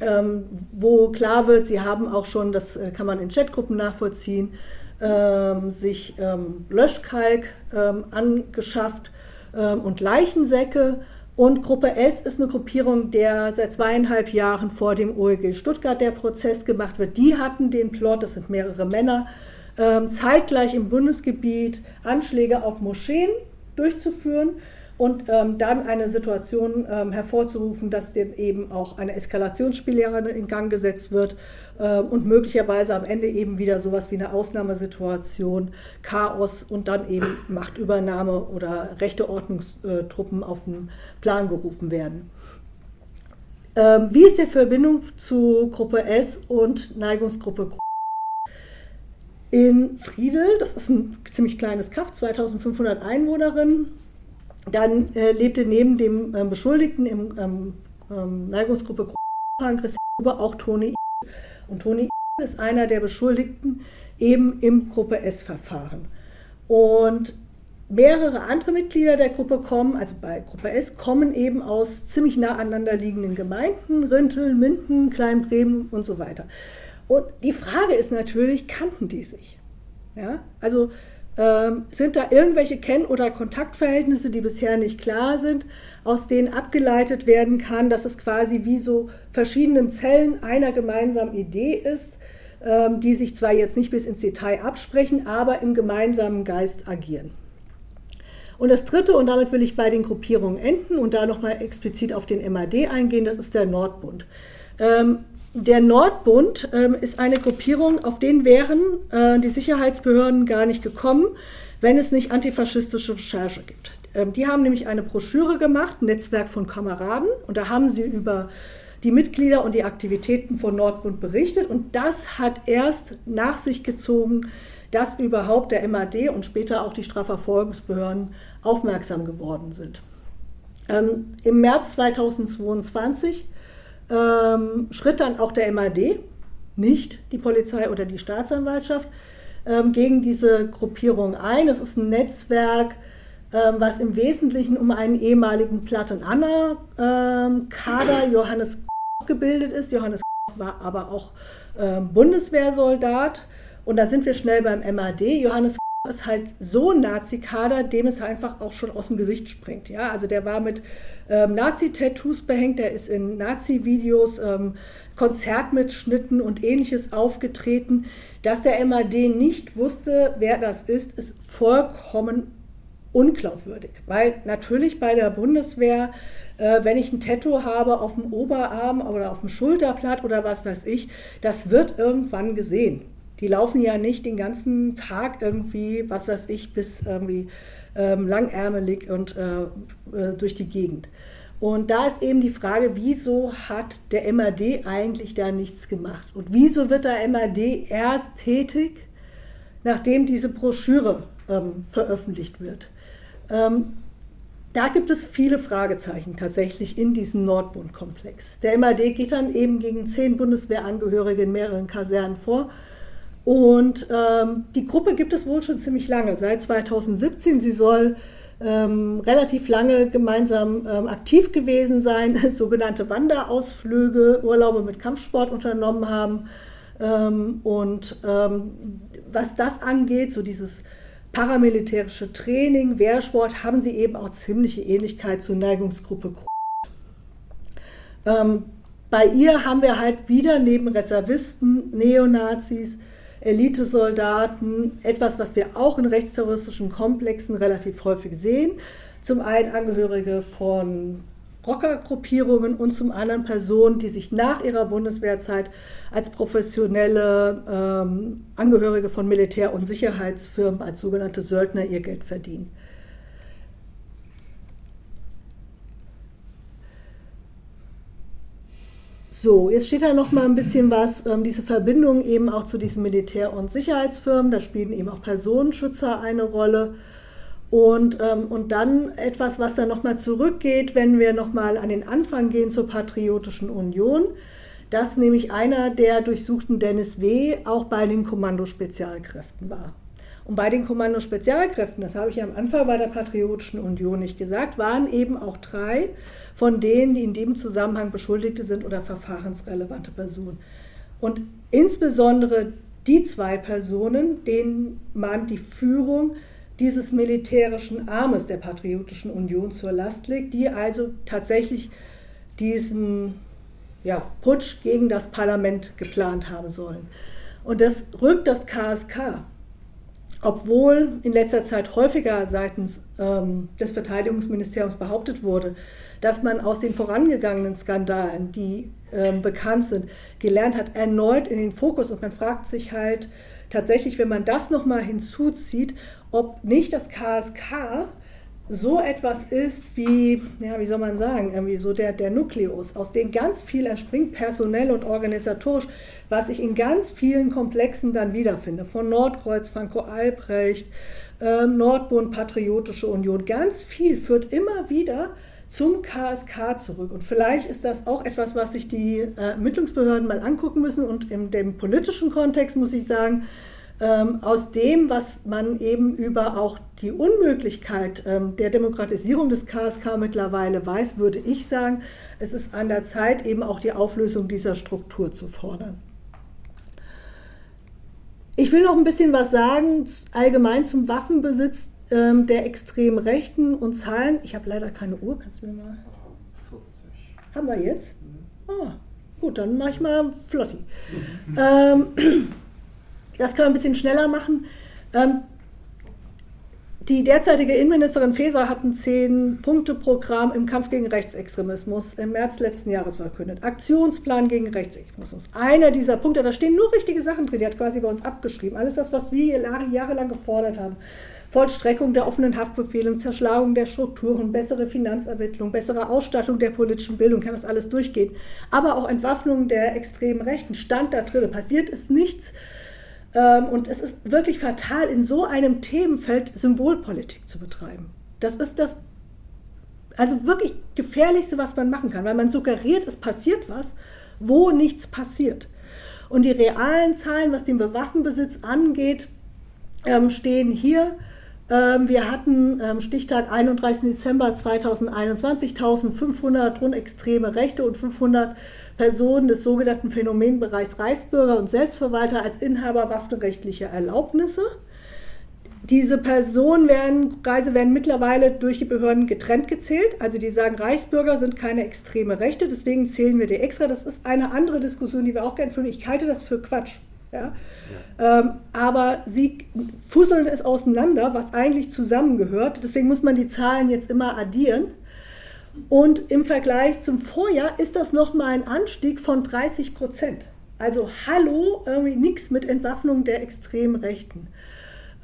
ähm, wo klar wird, sie haben auch schon, das äh, kann man in Chatgruppen nachvollziehen, ähm, sich ähm, Löschkalk ähm, angeschafft ähm, und Leichensäcke. Und Gruppe S ist eine Gruppierung, der seit zweieinhalb Jahren vor dem OEG Stuttgart der Prozess gemacht wird. Die hatten den Plot, das sind mehrere Männer, ähm, zeitgleich im Bundesgebiet Anschläge auf Moscheen durchzuführen und ähm, dann eine Situation ähm, hervorzurufen, dass dann eben auch eine Eskalationsspirale in Gang gesetzt wird äh, und möglicherweise am Ende eben wieder sowas wie eine Ausnahmesituation, Chaos und dann eben Machtübernahme oder rechte Ordnungstruppen auf den Plan gerufen werden. Ähm, wie ist die Verbindung zu Gruppe S und Neigungsgruppe in Friedel, das ist ein ziemlich kleines Kaff, 2500 Einwohnerinnen, dann äh, lebte neben dem ähm, Beschuldigten im ähm, ähm, Neigungsgruppe Huber auch Toni Und Toni ist einer der Beschuldigten eben im Gruppe S-Verfahren. Und mehrere andere Mitglieder der Gruppe kommen, also bei Gruppe S, kommen eben aus ziemlich nah aneinander liegenden Gemeinden, Rintel, Minden, Kleinbremen und so weiter. Und die Frage ist natürlich, kannten die sich? Ja? Also ähm, sind da irgendwelche Kenn- oder Kontaktverhältnisse, die bisher nicht klar sind, aus denen abgeleitet werden kann, dass es quasi wie so verschiedenen Zellen einer gemeinsamen Idee ist, ähm, die sich zwar jetzt nicht bis ins Detail absprechen, aber im gemeinsamen Geist agieren. Und das dritte, und damit will ich bei den Gruppierungen enden und da nochmal explizit auf den MAD eingehen, das ist der Nordbund. Ähm, der Nordbund ähm, ist eine Gruppierung, auf den wären äh, die Sicherheitsbehörden gar nicht gekommen, wenn es nicht antifaschistische Recherche gibt. Ähm, die haben nämlich eine Broschüre gemacht, ein Netzwerk von Kameraden, und da haben sie über die Mitglieder und die Aktivitäten von Nordbund berichtet. Und das hat erst nach sich gezogen, dass überhaupt der MAD und später auch die Strafverfolgungsbehörden aufmerksam geworden sind. Ähm, Im März 2022 ähm, schritt dann auch der MAD, nicht die Polizei oder die Staatsanwaltschaft, ähm, gegen diese Gruppierung ein. Es ist ein Netzwerk, ähm, was im Wesentlichen um einen ehemaligen Platt-und-Anna-Kader ähm, Johannes gebildet ist. Johannes war aber auch ähm, Bundeswehrsoldat. Und da sind wir schnell beim MAD. Johannes ist halt so ein Nazi-Kader, dem es einfach auch schon aus dem Gesicht springt. Ja, also der war mit ähm, Nazi-Tattoos behängt, der ist in Nazi-Videos, ähm, Konzertmitschnitten und ähnliches aufgetreten. Dass der MAD nicht wusste, wer das ist, ist vollkommen unglaubwürdig. Weil natürlich bei der Bundeswehr, äh, wenn ich ein Tattoo habe auf dem Oberarm oder auf dem Schulterblatt oder was weiß ich, das wird irgendwann gesehen. Die laufen ja nicht den ganzen Tag irgendwie, was weiß ich, bis irgendwie ähm, langärmelig und äh, äh, durch die Gegend. Und da ist eben die Frage, wieso hat der MAD eigentlich da nichts gemacht? Und wieso wird der MAD erst tätig, nachdem diese Broschüre ähm, veröffentlicht wird? Ähm, da gibt es viele Fragezeichen tatsächlich in diesem Nordbund-Komplex. Der MAD geht dann eben gegen zehn Bundeswehrangehörige in mehreren Kasernen vor und ähm, die Gruppe gibt es wohl schon ziemlich lange, seit 2017. Sie soll ähm, relativ lange gemeinsam ähm, aktiv gewesen sein, sogenannte Wanderausflüge, Urlaube mit Kampfsport unternommen haben. Ähm, und ähm, was das angeht, so dieses paramilitärische Training, Wehrsport, haben sie eben auch ziemliche Ähnlichkeit zur Neigungsgruppe. Ähm, bei ihr haben wir halt wieder neben Reservisten, Neonazis, Elitesoldaten, etwas, was wir auch in rechtsterroristischen Komplexen relativ häufig sehen. Zum einen Angehörige von Rockergruppierungen und zum anderen Personen, die sich nach ihrer Bundeswehrzeit als professionelle ähm, Angehörige von Militär- und Sicherheitsfirmen, als sogenannte Söldner ihr Geld verdienen. So, jetzt steht da noch mal ein bisschen was, ähm, diese Verbindung eben auch zu diesen Militär- und Sicherheitsfirmen, da spielen eben auch Personenschützer eine Rolle. Und, ähm, und dann etwas, was dann nochmal zurückgeht, wenn wir nochmal an den Anfang gehen zur Patriotischen Union, dass nämlich einer der durchsuchten Dennis W. auch bei den Kommandospezialkräften war. Und bei den Kommandospezialkräften, das habe ich am Anfang bei der Patriotischen Union nicht gesagt, waren eben auch drei von denen, die in dem Zusammenhang Beschuldigte sind oder verfahrensrelevante Personen. Und insbesondere die zwei Personen, denen man die Führung dieses militärischen Armes der Patriotischen Union zur Last legt, die also tatsächlich diesen ja, Putsch gegen das Parlament geplant haben sollen. Und das rückt das KSK obwohl in letzter Zeit häufiger seitens ähm, des Verteidigungsministeriums behauptet wurde, dass man aus den vorangegangenen Skandalen, die ähm, bekannt sind, gelernt hat, erneut in den Fokus. Und man fragt sich halt tatsächlich, wenn man das nochmal hinzuzieht, ob nicht das KSK so etwas ist wie, ja, wie soll man sagen, irgendwie so der, der Nukleus, aus dem ganz viel entspringt, personell und organisatorisch, was ich in ganz vielen Komplexen dann wiederfinde. Von Nordkreuz, Franco Albrecht, äh, Nordbund, Patriotische Union. Ganz viel führt immer wieder zum KSK zurück. Und vielleicht ist das auch etwas, was sich die äh, Ermittlungsbehörden mal angucken müssen. Und in dem politischen Kontext muss ich sagen, ähm, aus dem, was man eben über auch die Unmöglichkeit ähm, der Demokratisierung des KSK mittlerweile weiß, würde ich sagen, es ist an der Zeit, eben auch die Auflösung dieser Struktur zu fordern. Ich will noch ein bisschen was sagen, allgemein zum Waffenbesitz ähm, der extremen Rechten und Zahlen. Ich habe leider keine Uhr, kannst du mir mal. 40. Haben wir jetzt? Mhm. Ah, gut, dann mache ich mal Flotti. Mhm. Ähm, das kann man ein bisschen schneller machen. Ähm, die derzeitige Innenministerin Faeser hat ein Zehn-Punkte-Programm im Kampf gegen Rechtsextremismus im März letzten Jahres verkündet. Aktionsplan gegen Rechtsextremismus. Einer dieser Punkte, da stehen nur richtige Sachen drin, die hat quasi bei uns abgeschrieben. Alles das, was wir jahrelang gefordert haben. Vollstreckung der offenen Haftbefehle, Zerschlagung der Strukturen, bessere Finanzermittlung, bessere Ausstattung der politischen Bildung, kann das alles durchgehen. Aber auch Entwaffnung der extremen Rechten stand da drin. Passiert ist nichts. Ähm, und es ist wirklich fatal, in so einem Themenfeld Symbolpolitik zu betreiben. Das ist das, also wirklich gefährlichste, was man machen kann, weil man suggeriert, es passiert was, wo nichts passiert. Und die realen Zahlen, was den Waffenbesitz angeht, ähm, stehen hier. Ähm, wir hatten Stichtag 31. Dezember 2021 1500 rund extreme Rechte und 500 Personen des sogenannten Phänomenbereichs Reichsbürger und Selbstverwalter als Inhaber waffenrechtlicher Erlaubnisse. Diese Personen werden, Reise werden mittlerweile durch die Behörden getrennt gezählt. Also die sagen, Reichsbürger sind keine extreme Rechte, deswegen zählen wir die extra. Das ist eine andere Diskussion, die wir auch gerne führen. Ich halte das für Quatsch. Ja? ja. Ähm, aber sie fusseln es auseinander, was eigentlich zusammengehört. Deswegen muss man die Zahlen jetzt immer addieren. Und im Vergleich zum Vorjahr ist das nochmal ein Anstieg von 30 Prozent. Also hallo, irgendwie nichts mit Entwaffnung der extremen Rechten.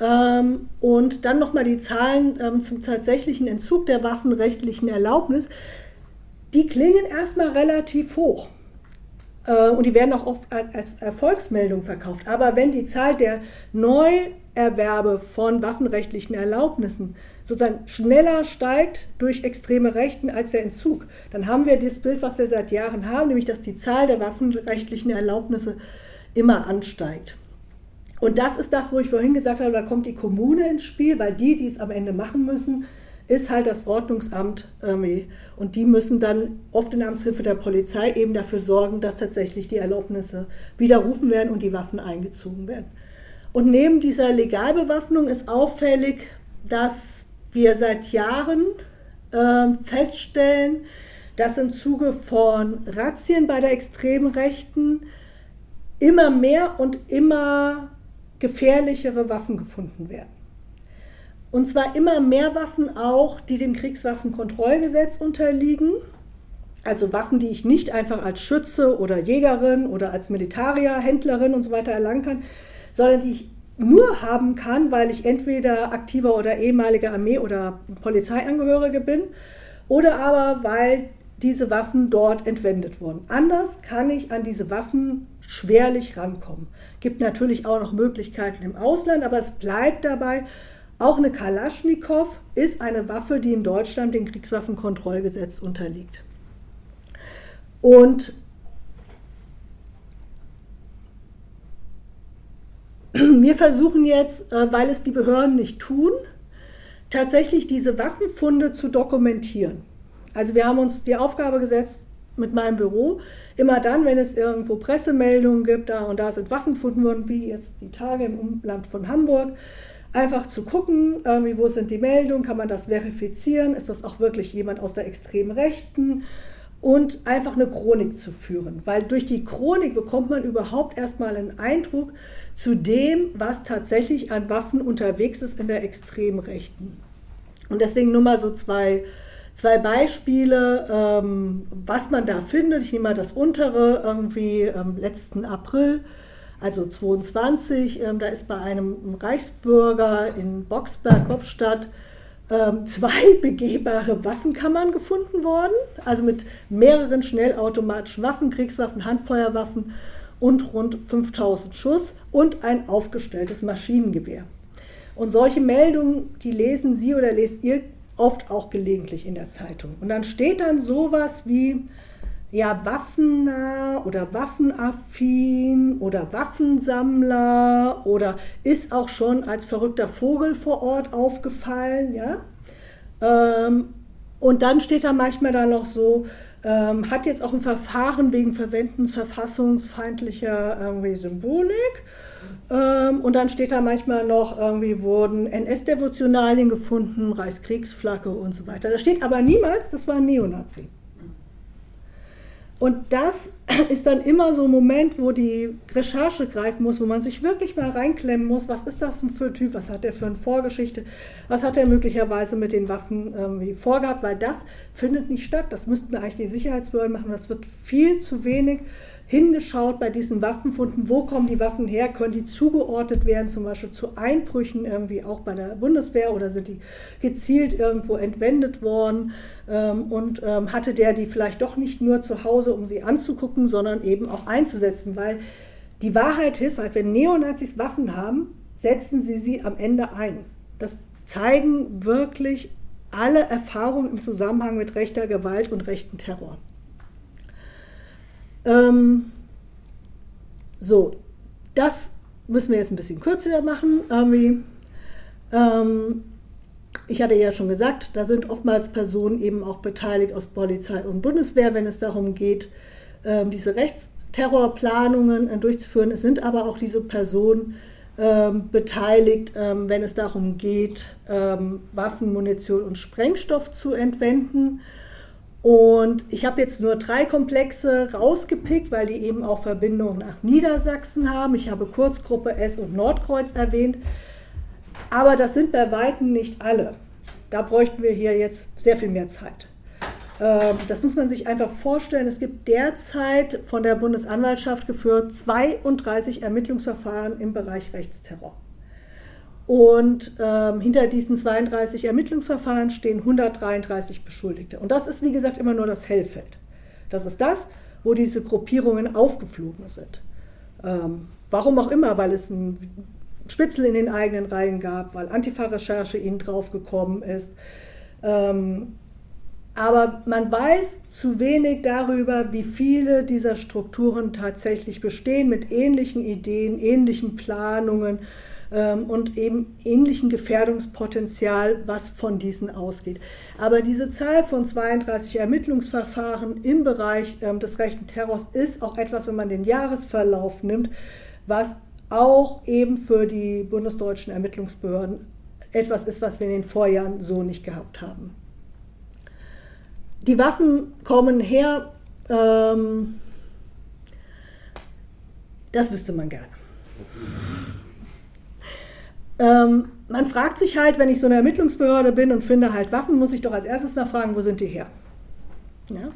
Ähm, und dann nochmal die Zahlen ähm, zum tatsächlichen Entzug der waffenrechtlichen Erlaubnis. Die klingen erstmal relativ hoch. Äh, und die werden auch oft als Erfolgsmeldung verkauft. Aber wenn die Zahl der Neuerwerbe von waffenrechtlichen Erlaubnissen sozusagen schneller steigt durch extreme Rechten als der Entzug, dann haben wir das Bild, was wir seit Jahren haben, nämlich dass die Zahl der waffenrechtlichen Erlaubnisse immer ansteigt. Und das ist das, wo ich vorhin gesagt habe, da kommt die Kommune ins Spiel, weil die, die es am Ende machen müssen, ist halt das Ordnungsamt irgendwie. Und die müssen dann oft in Amtshilfe der Polizei eben dafür sorgen, dass tatsächlich die Erlaubnisse widerrufen werden und die Waffen eingezogen werden. Und neben dieser Legalbewaffnung ist auffällig, dass wir seit Jahren äh, feststellen, dass im Zuge von Razzien bei der extremen Rechten immer mehr und immer gefährlichere Waffen gefunden werden. Und zwar immer mehr Waffen auch, die dem Kriegswaffenkontrollgesetz unterliegen. Also Waffen, die ich nicht einfach als Schütze oder Jägerin oder als Militarier, Händlerin und so weiter erlangen kann, sondern die ich nur haben kann, weil ich entweder aktiver oder ehemaliger Armee- oder Polizeiangehörige bin oder aber weil diese Waffen dort entwendet wurden. Anders kann ich an diese Waffen schwerlich rankommen. Gibt natürlich auch noch Möglichkeiten im Ausland, aber es bleibt dabei, auch eine Kalaschnikow ist eine Waffe, die in Deutschland dem Kriegswaffenkontrollgesetz unterliegt. Und wir versuchen jetzt, äh, weil es die Behörden nicht tun, tatsächlich diese Waffenfunde zu dokumentieren. Also wir haben uns die Aufgabe gesetzt mit meinem Büro, immer dann, wenn es irgendwo Pressemeldungen gibt, da und da sind Waffen gefunden worden, wie jetzt die Tage im Umland von Hamburg, einfach zu gucken, wo sind die Meldungen, kann man das verifizieren, ist das auch wirklich jemand aus der extremen Rechten und einfach eine Chronik zu führen. Weil durch die Chronik bekommt man überhaupt erstmal einen Eindruck zu dem, was tatsächlich an Waffen unterwegs ist in der Extremrechten. Und deswegen nur mal so zwei, zwei Beispiele, ähm, was man da findet. Ich nehme mal das untere, irgendwie ähm, letzten April, also 22, ähm, da ist bei einem Reichsbürger in Boxberg, Bobstadt, ähm, zwei begehbare Waffenkammern gefunden worden, also mit mehreren schnellautomatischen Waffen, Kriegswaffen, Handfeuerwaffen und rund 5000 Schuss und ein aufgestelltes Maschinengewehr. Und solche Meldungen, die lesen Sie oder lest ihr oft auch gelegentlich in der Zeitung. Und dann steht dann sowas wie ja, waffennah oder waffenaffin oder Waffensammler oder ist auch schon als verrückter Vogel vor Ort aufgefallen, ja. Ähm, und dann steht da manchmal da noch so, ähm, hat jetzt auch ein Verfahren wegen Verwendens verfassungsfeindlicher irgendwie Symbolik. Ähm, und dann steht da manchmal noch, irgendwie wurden NS-Devotionalien gefunden, Reichskriegsflagge und so weiter. Da steht aber niemals, das war ein Neonazi. Und das ist dann immer so ein Moment, wo die Recherche greifen muss, wo man sich wirklich mal reinklemmen muss, was ist das denn für ein Typ, was hat der für eine Vorgeschichte, was hat er möglicherweise mit den Waffen irgendwie vorgehabt, weil das findet nicht statt. Das müssten eigentlich die Sicherheitsbehörden machen. Das wird viel zu wenig hingeschaut bei diesen Waffenfunden, wo kommen die Waffen her, können die zugeordnet werden, zum Beispiel zu Einbrüchen irgendwie auch bei der Bundeswehr oder sind die gezielt irgendwo entwendet worden ähm, und ähm, hatte der die vielleicht doch nicht nur zu Hause, um sie anzugucken, sondern eben auch einzusetzen, weil die Wahrheit ist, halt, wenn Neonazis Waffen haben, setzen sie sie am Ende ein. Das zeigen wirklich alle Erfahrungen im Zusammenhang mit rechter Gewalt und rechten Terror. Ähm, so, das müssen wir jetzt ein bisschen kürzer machen. Ähm, ich hatte ja schon gesagt, da sind oftmals Personen eben auch beteiligt aus Polizei und Bundeswehr, wenn es darum geht, ähm, diese Rechtsterrorplanungen äh, durchzuführen. Es sind aber auch diese Personen ähm, beteiligt, ähm, wenn es darum geht, ähm, Waffen, Munition und Sprengstoff zu entwenden. Und ich habe jetzt nur drei Komplexe rausgepickt, weil die eben auch Verbindungen nach Niedersachsen haben. Ich habe Kurzgruppe S und Nordkreuz erwähnt. Aber das sind bei Weitem nicht alle. Da bräuchten wir hier jetzt sehr viel mehr Zeit. Ähm, das muss man sich einfach vorstellen. Es gibt derzeit von der Bundesanwaltschaft geführt 32 Ermittlungsverfahren im Bereich Rechtsterror. Und ähm, hinter diesen 32 Ermittlungsverfahren stehen 133 Beschuldigte. Und das ist, wie gesagt, immer nur das Hellfeld. Das ist das, wo diese Gruppierungen aufgeflogen sind. Ähm, warum auch immer, weil es ein Spitzel in den eigenen Reihen gab, weil Antifa-Recherche ihnen draufgekommen ist. Ähm, aber man weiß zu wenig darüber, wie viele dieser Strukturen tatsächlich bestehen, mit ähnlichen Ideen, ähnlichen Planungen ähm, und eben ähnlichen Gefährdungspotenzial, was von diesen ausgeht. Aber diese Zahl von 32 Ermittlungsverfahren im Bereich ähm, des rechten Terrors ist auch etwas, wenn man den Jahresverlauf nimmt, was auch eben für die bundesdeutschen Ermittlungsbehörden etwas ist, was wir in den Vorjahren so nicht gehabt haben. Die Waffen kommen her, ähm, das wüsste man gerne. Ähm, man fragt sich halt, wenn ich so eine Ermittlungsbehörde bin und finde halt Waffen, muss ich doch als erstes mal fragen, wo sind die her? Ja?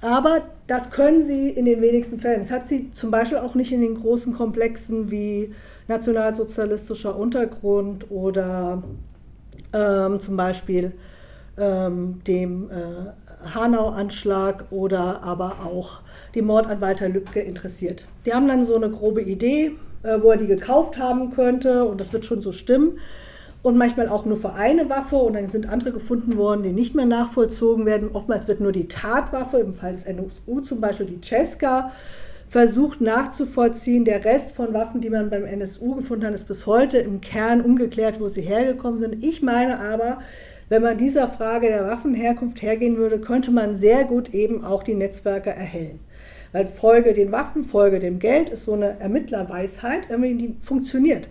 Aber das können sie in den wenigsten Fällen. Das hat sie zum Beispiel auch nicht in den großen Komplexen wie nationalsozialistischer Untergrund oder ähm, zum Beispiel ähm, dem äh, Hanau-Anschlag oder aber auch dem Mord an Walter Lübcke interessiert. Die haben dann so eine grobe Idee, äh, wo er die gekauft haben könnte und das wird schon so stimmen. Und manchmal auch nur für eine Waffe und dann sind andere gefunden worden, die nicht mehr nachvollzogen werden. Oftmals wird nur die Tatwaffe, im Fall des NSU zum Beispiel die Cesca, versucht nachzuvollziehen. Der Rest von Waffen, die man beim NSU gefunden hat, ist bis heute im Kern ungeklärt, wo sie hergekommen sind. Ich meine aber, wenn man dieser Frage der Waffenherkunft hergehen würde, könnte man sehr gut eben auch die Netzwerke erhellen. Weil Folge den Waffen, Folge dem Geld ist so eine Ermittlerweisheit, die funktioniert.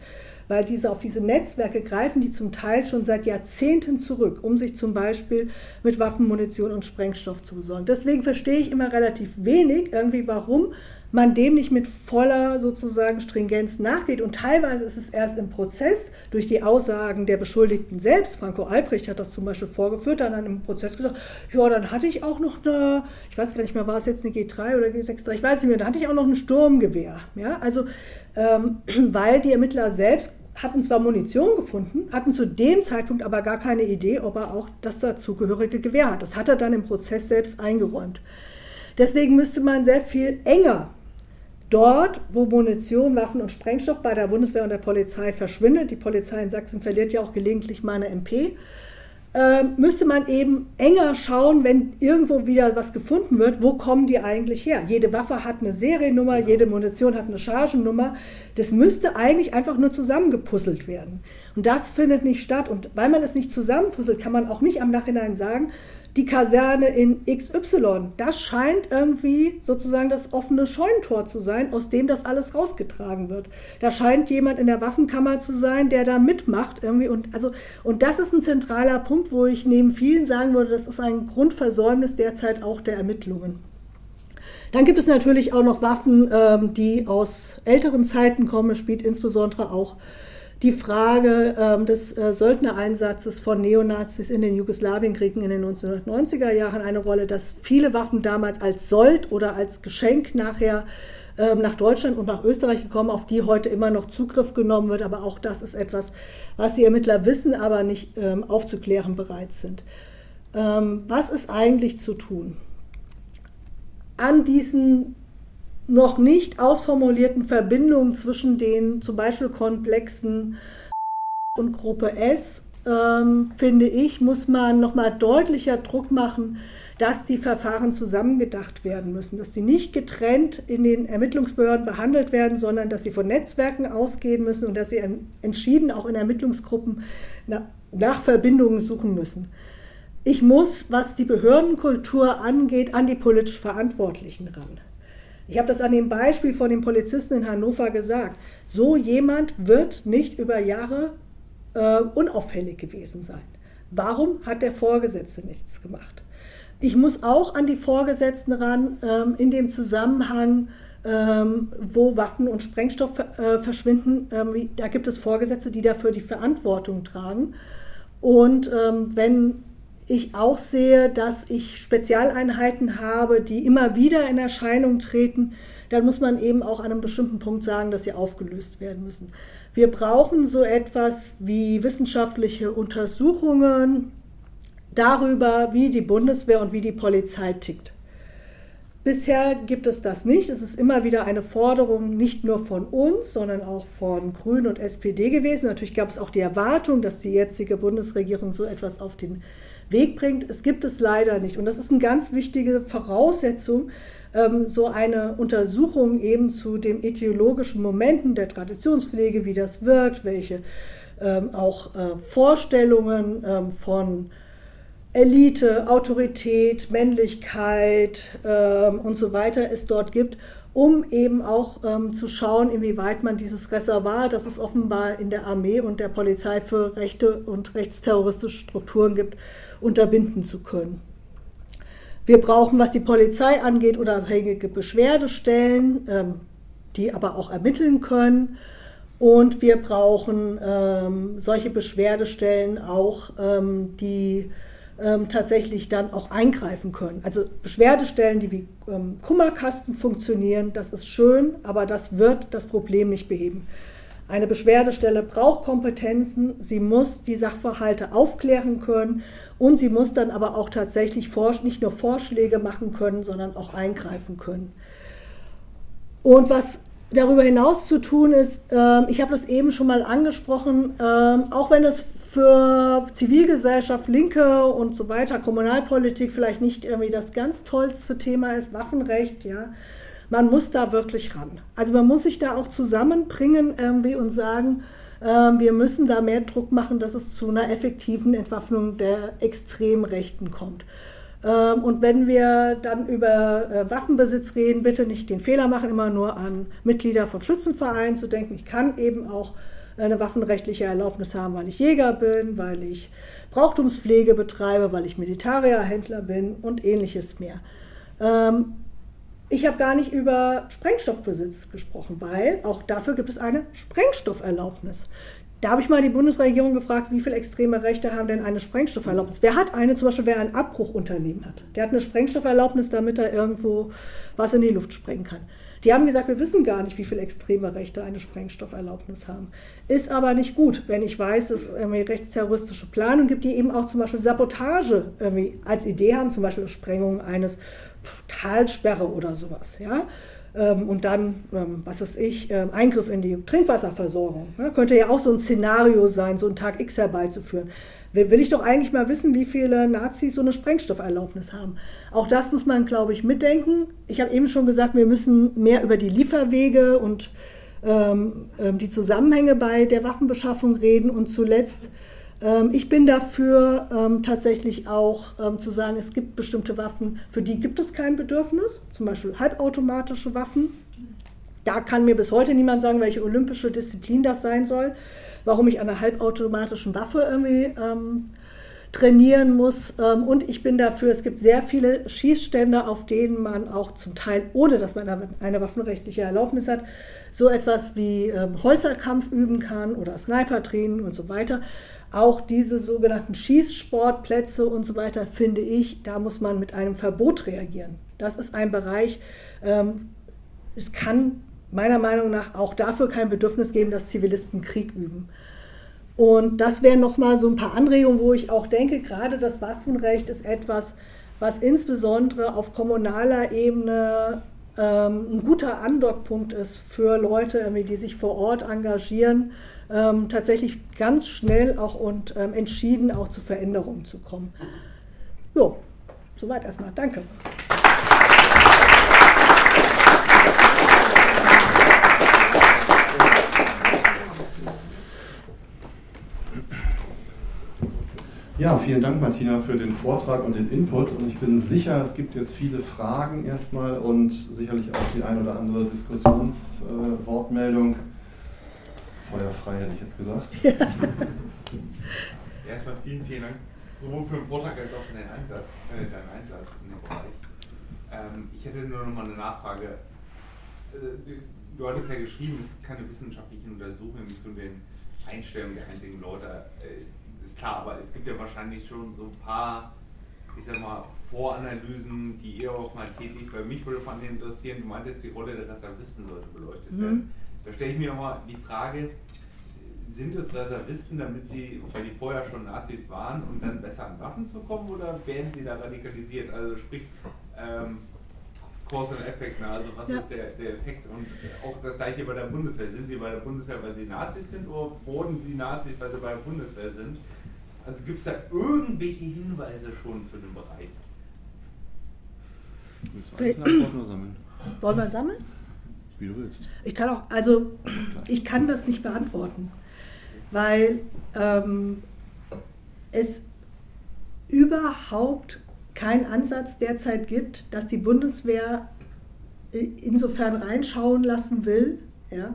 weil diese auf diese Netzwerke greifen, die zum Teil schon seit Jahrzehnten zurück, um sich zum Beispiel mit Waffen, Munition und Sprengstoff zu besorgen. Deswegen verstehe ich immer relativ wenig irgendwie, warum man dem nicht mit voller sozusagen Stringenz nachgeht. Und teilweise ist es erst im Prozess durch die Aussagen der Beschuldigten selbst. Franco Albrecht hat das zum Beispiel vorgeführt, dann im Prozess gesagt, ja, dann hatte ich auch noch eine, ich weiß gar nicht mehr, war es jetzt eine G3 oder G6, ich weiß nicht mehr, da hatte ich auch noch ein Sturmgewehr. Ja, also, ähm, weil die Ermittler selbst hatten zwar Munition gefunden, hatten zu dem Zeitpunkt aber gar keine Idee, ob er auch das dazugehörige Gewehr hat. Das hat er dann im Prozess selbst eingeräumt. Deswegen müsste man sehr viel enger Dort, wo Munition, Waffen und Sprengstoff bei der Bundeswehr und der Polizei verschwindet, die Polizei in Sachsen verliert ja auch gelegentlich mal eine MP, äh, müsste man eben enger schauen, wenn irgendwo wieder was gefunden wird, wo kommen die eigentlich her? Jede Waffe hat eine Seriennummer, jede Munition hat eine Chargennummer. Das müsste eigentlich einfach nur zusammengepuzzelt werden. Und das findet nicht statt. Und weil man es nicht zusammenpuzzelt, kann man auch nicht am Nachhinein sagen, die Kaserne in XY. Das scheint irgendwie sozusagen das offene Scheunentor zu sein, aus dem das alles rausgetragen wird. Da scheint jemand in der Waffenkammer zu sein, der da mitmacht irgendwie. Und, also, und das ist ein zentraler Punkt, wo ich neben vielen sagen würde, das ist ein Grundversäumnis derzeit auch der Ermittlungen. Dann gibt es natürlich auch noch Waffen, ähm, die aus älteren Zeiten kommen. Spielt insbesondere auch die Frage ähm, des äh, Söldnereinsatzes von Neonazis in den Jugoslawienkriegen in den 1990er Jahren eine Rolle, dass viele Waffen damals als Sold oder als Geschenk nachher ähm, nach Deutschland und nach Österreich gekommen, auf die heute immer noch Zugriff genommen wird. Aber auch das ist etwas, was die Ermittler wissen, aber nicht ähm, aufzuklären bereit sind. Ähm, was ist eigentlich zu tun? An diesen noch nicht ausformulierten Verbindungen zwischen den zum Beispiel Komplexen und Gruppe S, ähm, finde ich, muss man nochmal deutlicher Druck machen, dass die Verfahren zusammengedacht werden müssen, dass sie nicht getrennt in den Ermittlungsbehörden behandelt werden, sondern dass sie von Netzwerken ausgehen müssen und dass sie entschieden auch in Ermittlungsgruppen nach Verbindungen suchen müssen. Ich muss, was die Behördenkultur angeht, an die politisch Verantwortlichen ran. Ich habe das an dem Beispiel von dem Polizisten in Hannover gesagt. So jemand wird nicht über Jahre äh, unauffällig gewesen sein. Warum hat der Vorgesetzte nichts gemacht? Ich muss auch an die Vorgesetzten ran ähm, in dem Zusammenhang, ähm, wo Waffen und Sprengstoff äh, verschwinden. Ähm, da gibt es Vorgesetzte, die dafür die Verantwortung tragen. Und ähm, wenn ich auch sehe, dass ich Spezialeinheiten habe, die immer wieder in Erscheinung treten, dann muss man eben auch an einem bestimmten Punkt sagen, dass sie aufgelöst werden müssen. Wir brauchen so etwas wie wissenschaftliche Untersuchungen darüber, wie die Bundeswehr und wie die Polizei tickt. Bisher gibt es das nicht. Es ist immer wieder eine Forderung nicht nur von uns, sondern auch von Grünen und SPD gewesen. Natürlich gab es auch die Erwartung, dass die jetzige Bundesregierung so etwas auf den Weg bringt. Es gibt es leider nicht. Und das ist eine ganz wichtige Voraussetzung, ähm, so eine Untersuchung eben zu den ideologischen Momenten der Traditionspflege, wie das wirkt, welche ähm, auch äh, Vorstellungen ähm, von Elite, Autorität, Männlichkeit und so weiter es dort gibt, um eben auch ähm, zu schauen, inwieweit man dieses Reservoir, das es offenbar in der Armee und der Polizei für rechte und rechtsterroristische Strukturen gibt, unterbinden zu können. Wir brauchen, was die Polizei angeht, unabhängige Beschwerdestellen, ähm, die aber auch ermitteln können. Und wir brauchen ähm, solche Beschwerdestellen auch, ähm, die tatsächlich dann auch eingreifen können. Also Beschwerdestellen, die wie Kummerkasten funktionieren, das ist schön, aber das wird das Problem nicht beheben. Eine Beschwerdestelle braucht Kompetenzen, sie muss die Sachverhalte aufklären können und sie muss dann aber auch tatsächlich nicht nur Vorschläge machen können, sondern auch eingreifen können. Und was darüber hinaus zu tun ist, ähm, ich habe das eben schon mal angesprochen, ähm, auch wenn es für Zivilgesellschaft, Linke und so weiter, Kommunalpolitik vielleicht nicht irgendwie das ganz tollste Thema ist, Waffenrecht, ja, man muss da wirklich ran. Also man muss sich da auch zusammenbringen irgendwie und sagen, wir müssen da mehr Druck machen, dass es zu einer effektiven Entwaffnung der Extremrechten kommt. Ähm, und wenn wir dann über äh, Waffenbesitz reden, bitte nicht den Fehler machen, immer nur an Mitglieder von Schützenvereinen zu denken. Ich kann eben auch eine waffenrechtliche Erlaubnis haben, weil ich Jäger bin, weil ich Brauchtumspflege betreibe, weil ich Militarierhändler bin und ähnliches mehr. Ich habe gar nicht über Sprengstoffbesitz gesprochen, weil auch dafür gibt es eine Sprengstofferlaubnis. Da habe ich mal die Bundesregierung gefragt, wie viele extreme Rechte haben denn eine Sprengstofferlaubnis? Wer hat eine, zum Beispiel wer ein Abbruchunternehmen hat? Der hat eine Sprengstofferlaubnis, damit er irgendwo was in die Luft sprengen kann. Die haben gesagt, wir wissen gar nicht, wie viele extreme Rechte eine Sprengstofferlaubnis haben. Ist aber nicht gut, wenn ich weiß, dass es irgendwie rechtsterroristische Planungen gibt, die eben auch zum Beispiel Sabotage als Idee haben, zum Beispiel Sprengung eines Talsperre oder sowas. Ja? Ähm, und dann, ähm, was weiß ich, ähm, Eingriff in die Trinkwasserversorgung. Ja? Könnte ja auch so ein Szenario sein, so einen Tag X herbeizuführen will ich doch eigentlich mal wissen, wie viele Nazis so eine Sprengstofferlaubnis haben. Auch das muss man, glaube ich, mitdenken. Ich habe eben schon gesagt, wir müssen mehr über die Lieferwege und ähm, ähm, die Zusammenhänge bei der Waffenbeschaffung reden. Und zuletzt, ähm, ich bin dafür ähm, tatsächlich auch ähm, zu sagen, es gibt bestimmte Waffen, für die gibt es kein Bedürfnis, zum Beispiel halbautomatische Waffen. Da kann mir bis heute niemand sagen, welche olympische Disziplin das sein soll warum ich an einer halbautomatischen Waffe irgendwie ähm, trainieren muss. Ähm, und ich bin dafür, es gibt sehr viele Schießstände, auf denen man auch zum Teil, ohne dass man eine waffenrechtliche Erlaubnis hat, so etwas wie ähm, Holzerkampf üben kann oder Snipertraining und so weiter. Auch diese sogenannten Schießsportplätze und so weiter, finde ich, da muss man mit einem Verbot reagieren. Das ist ein Bereich, ähm, es kann meiner Meinung nach auch dafür kein Bedürfnis geben, dass Zivilisten Krieg üben. Und das wären nochmal so ein paar Anregungen, wo ich auch denke, gerade das Waffenrecht ist etwas, was insbesondere auf kommunaler Ebene ähm, ein guter Andockpunkt ist für Leute, die sich vor Ort engagieren, ähm, tatsächlich ganz schnell auch und ähm, entschieden auch zu Veränderungen zu kommen. Jo, soweit erstmal. Danke. Ja, vielen Dank, Martina, für den Vortrag und den Input. Und ich bin sicher, es gibt jetzt viele Fragen erstmal und sicherlich auch die ein oder andere Diskussionswortmeldung. Äh, Feuerfrei hätte ich jetzt gesagt. Ja. Erstmal vielen, vielen Dank, sowohl für den Vortrag als auch für den Einsatz, äh, deinen Einsatz in dem Bereich. Ähm, ich hätte nur noch mal eine Nachfrage. Äh, du hattest ja geschrieben, es gibt keine wissenschaftlichen Untersuchungen zu den Einstellungen der einzigen Leute. Äh, ist klar, aber es gibt ja wahrscheinlich schon so ein paar, ich sag mal, Voranalysen, die ihr auch mal tätigt. Weil mich würde von denen interessieren, du meintest, die Rolle der Reservisten sollte beleuchtet mhm. werden. Da stelle ich mir mal die Frage, sind es Reservisten, damit sie, weil die vorher schon Nazis waren, um dann besser an Waffen zu kommen oder werden sie da radikalisiert? Also sprich, ähm, Cause and Effect, ne? also was ja. ist der, der Effekt? Und auch das gleiche bei der Bundeswehr. Sind sie bei der Bundeswehr, weil sie Nazis sind oder wurden sie Nazis, weil sie bei der Bundeswehr sind? Also gibt es da irgendwelche Hinweise schon zu dem Bereich? Willst du einzelne Antworten sammeln? Wollen wir sammeln? Wie du willst. Ich kann auch, also ich kann das nicht beantworten, weil ähm, es überhaupt keinen Ansatz derzeit gibt, dass die Bundeswehr insofern reinschauen lassen will, ja,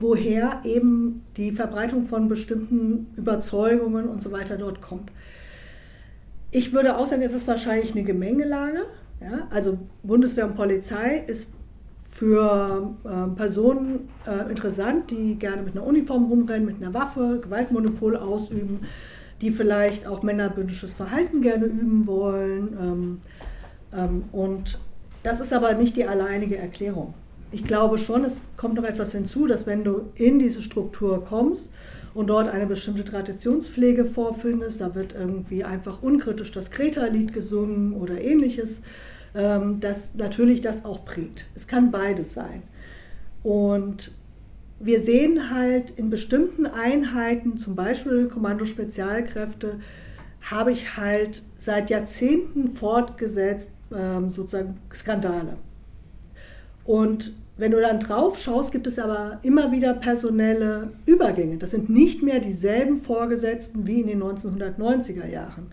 woher eben die Verbreitung von bestimmten Überzeugungen und so weiter dort kommt. Ich würde auch sagen, es ist wahrscheinlich eine Gemengelage. Ja? Also Bundeswehr und Polizei ist für äh, Personen äh, interessant, die gerne mit einer Uniform rumrennen, mit einer Waffe, Gewaltmonopol ausüben, die vielleicht auch männerbündisches Verhalten gerne üben wollen. Ähm, ähm, und das ist aber nicht die alleinige Erklärung ich glaube schon, es kommt noch etwas hinzu, dass wenn du in diese Struktur kommst und dort eine bestimmte Traditionspflege vorfindest, da wird irgendwie einfach unkritisch das Kreta-Lied gesungen oder ähnliches, ähm, dass natürlich das auch prägt. Es kann beides sein. Und wir sehen halt in bestimmten Einheiten, zum Beispiel Kommando Spezialkräfte, habe ich halt seit Jahrzehnten fortgesetzt ähm, sozusagen Skandale. Und wenn du dann drauf schaust, gibt es aber immer wieder personelle Übergänge. Das sind nicht mehr dieselben Vorgesetzten wie in den 1990er Jahren.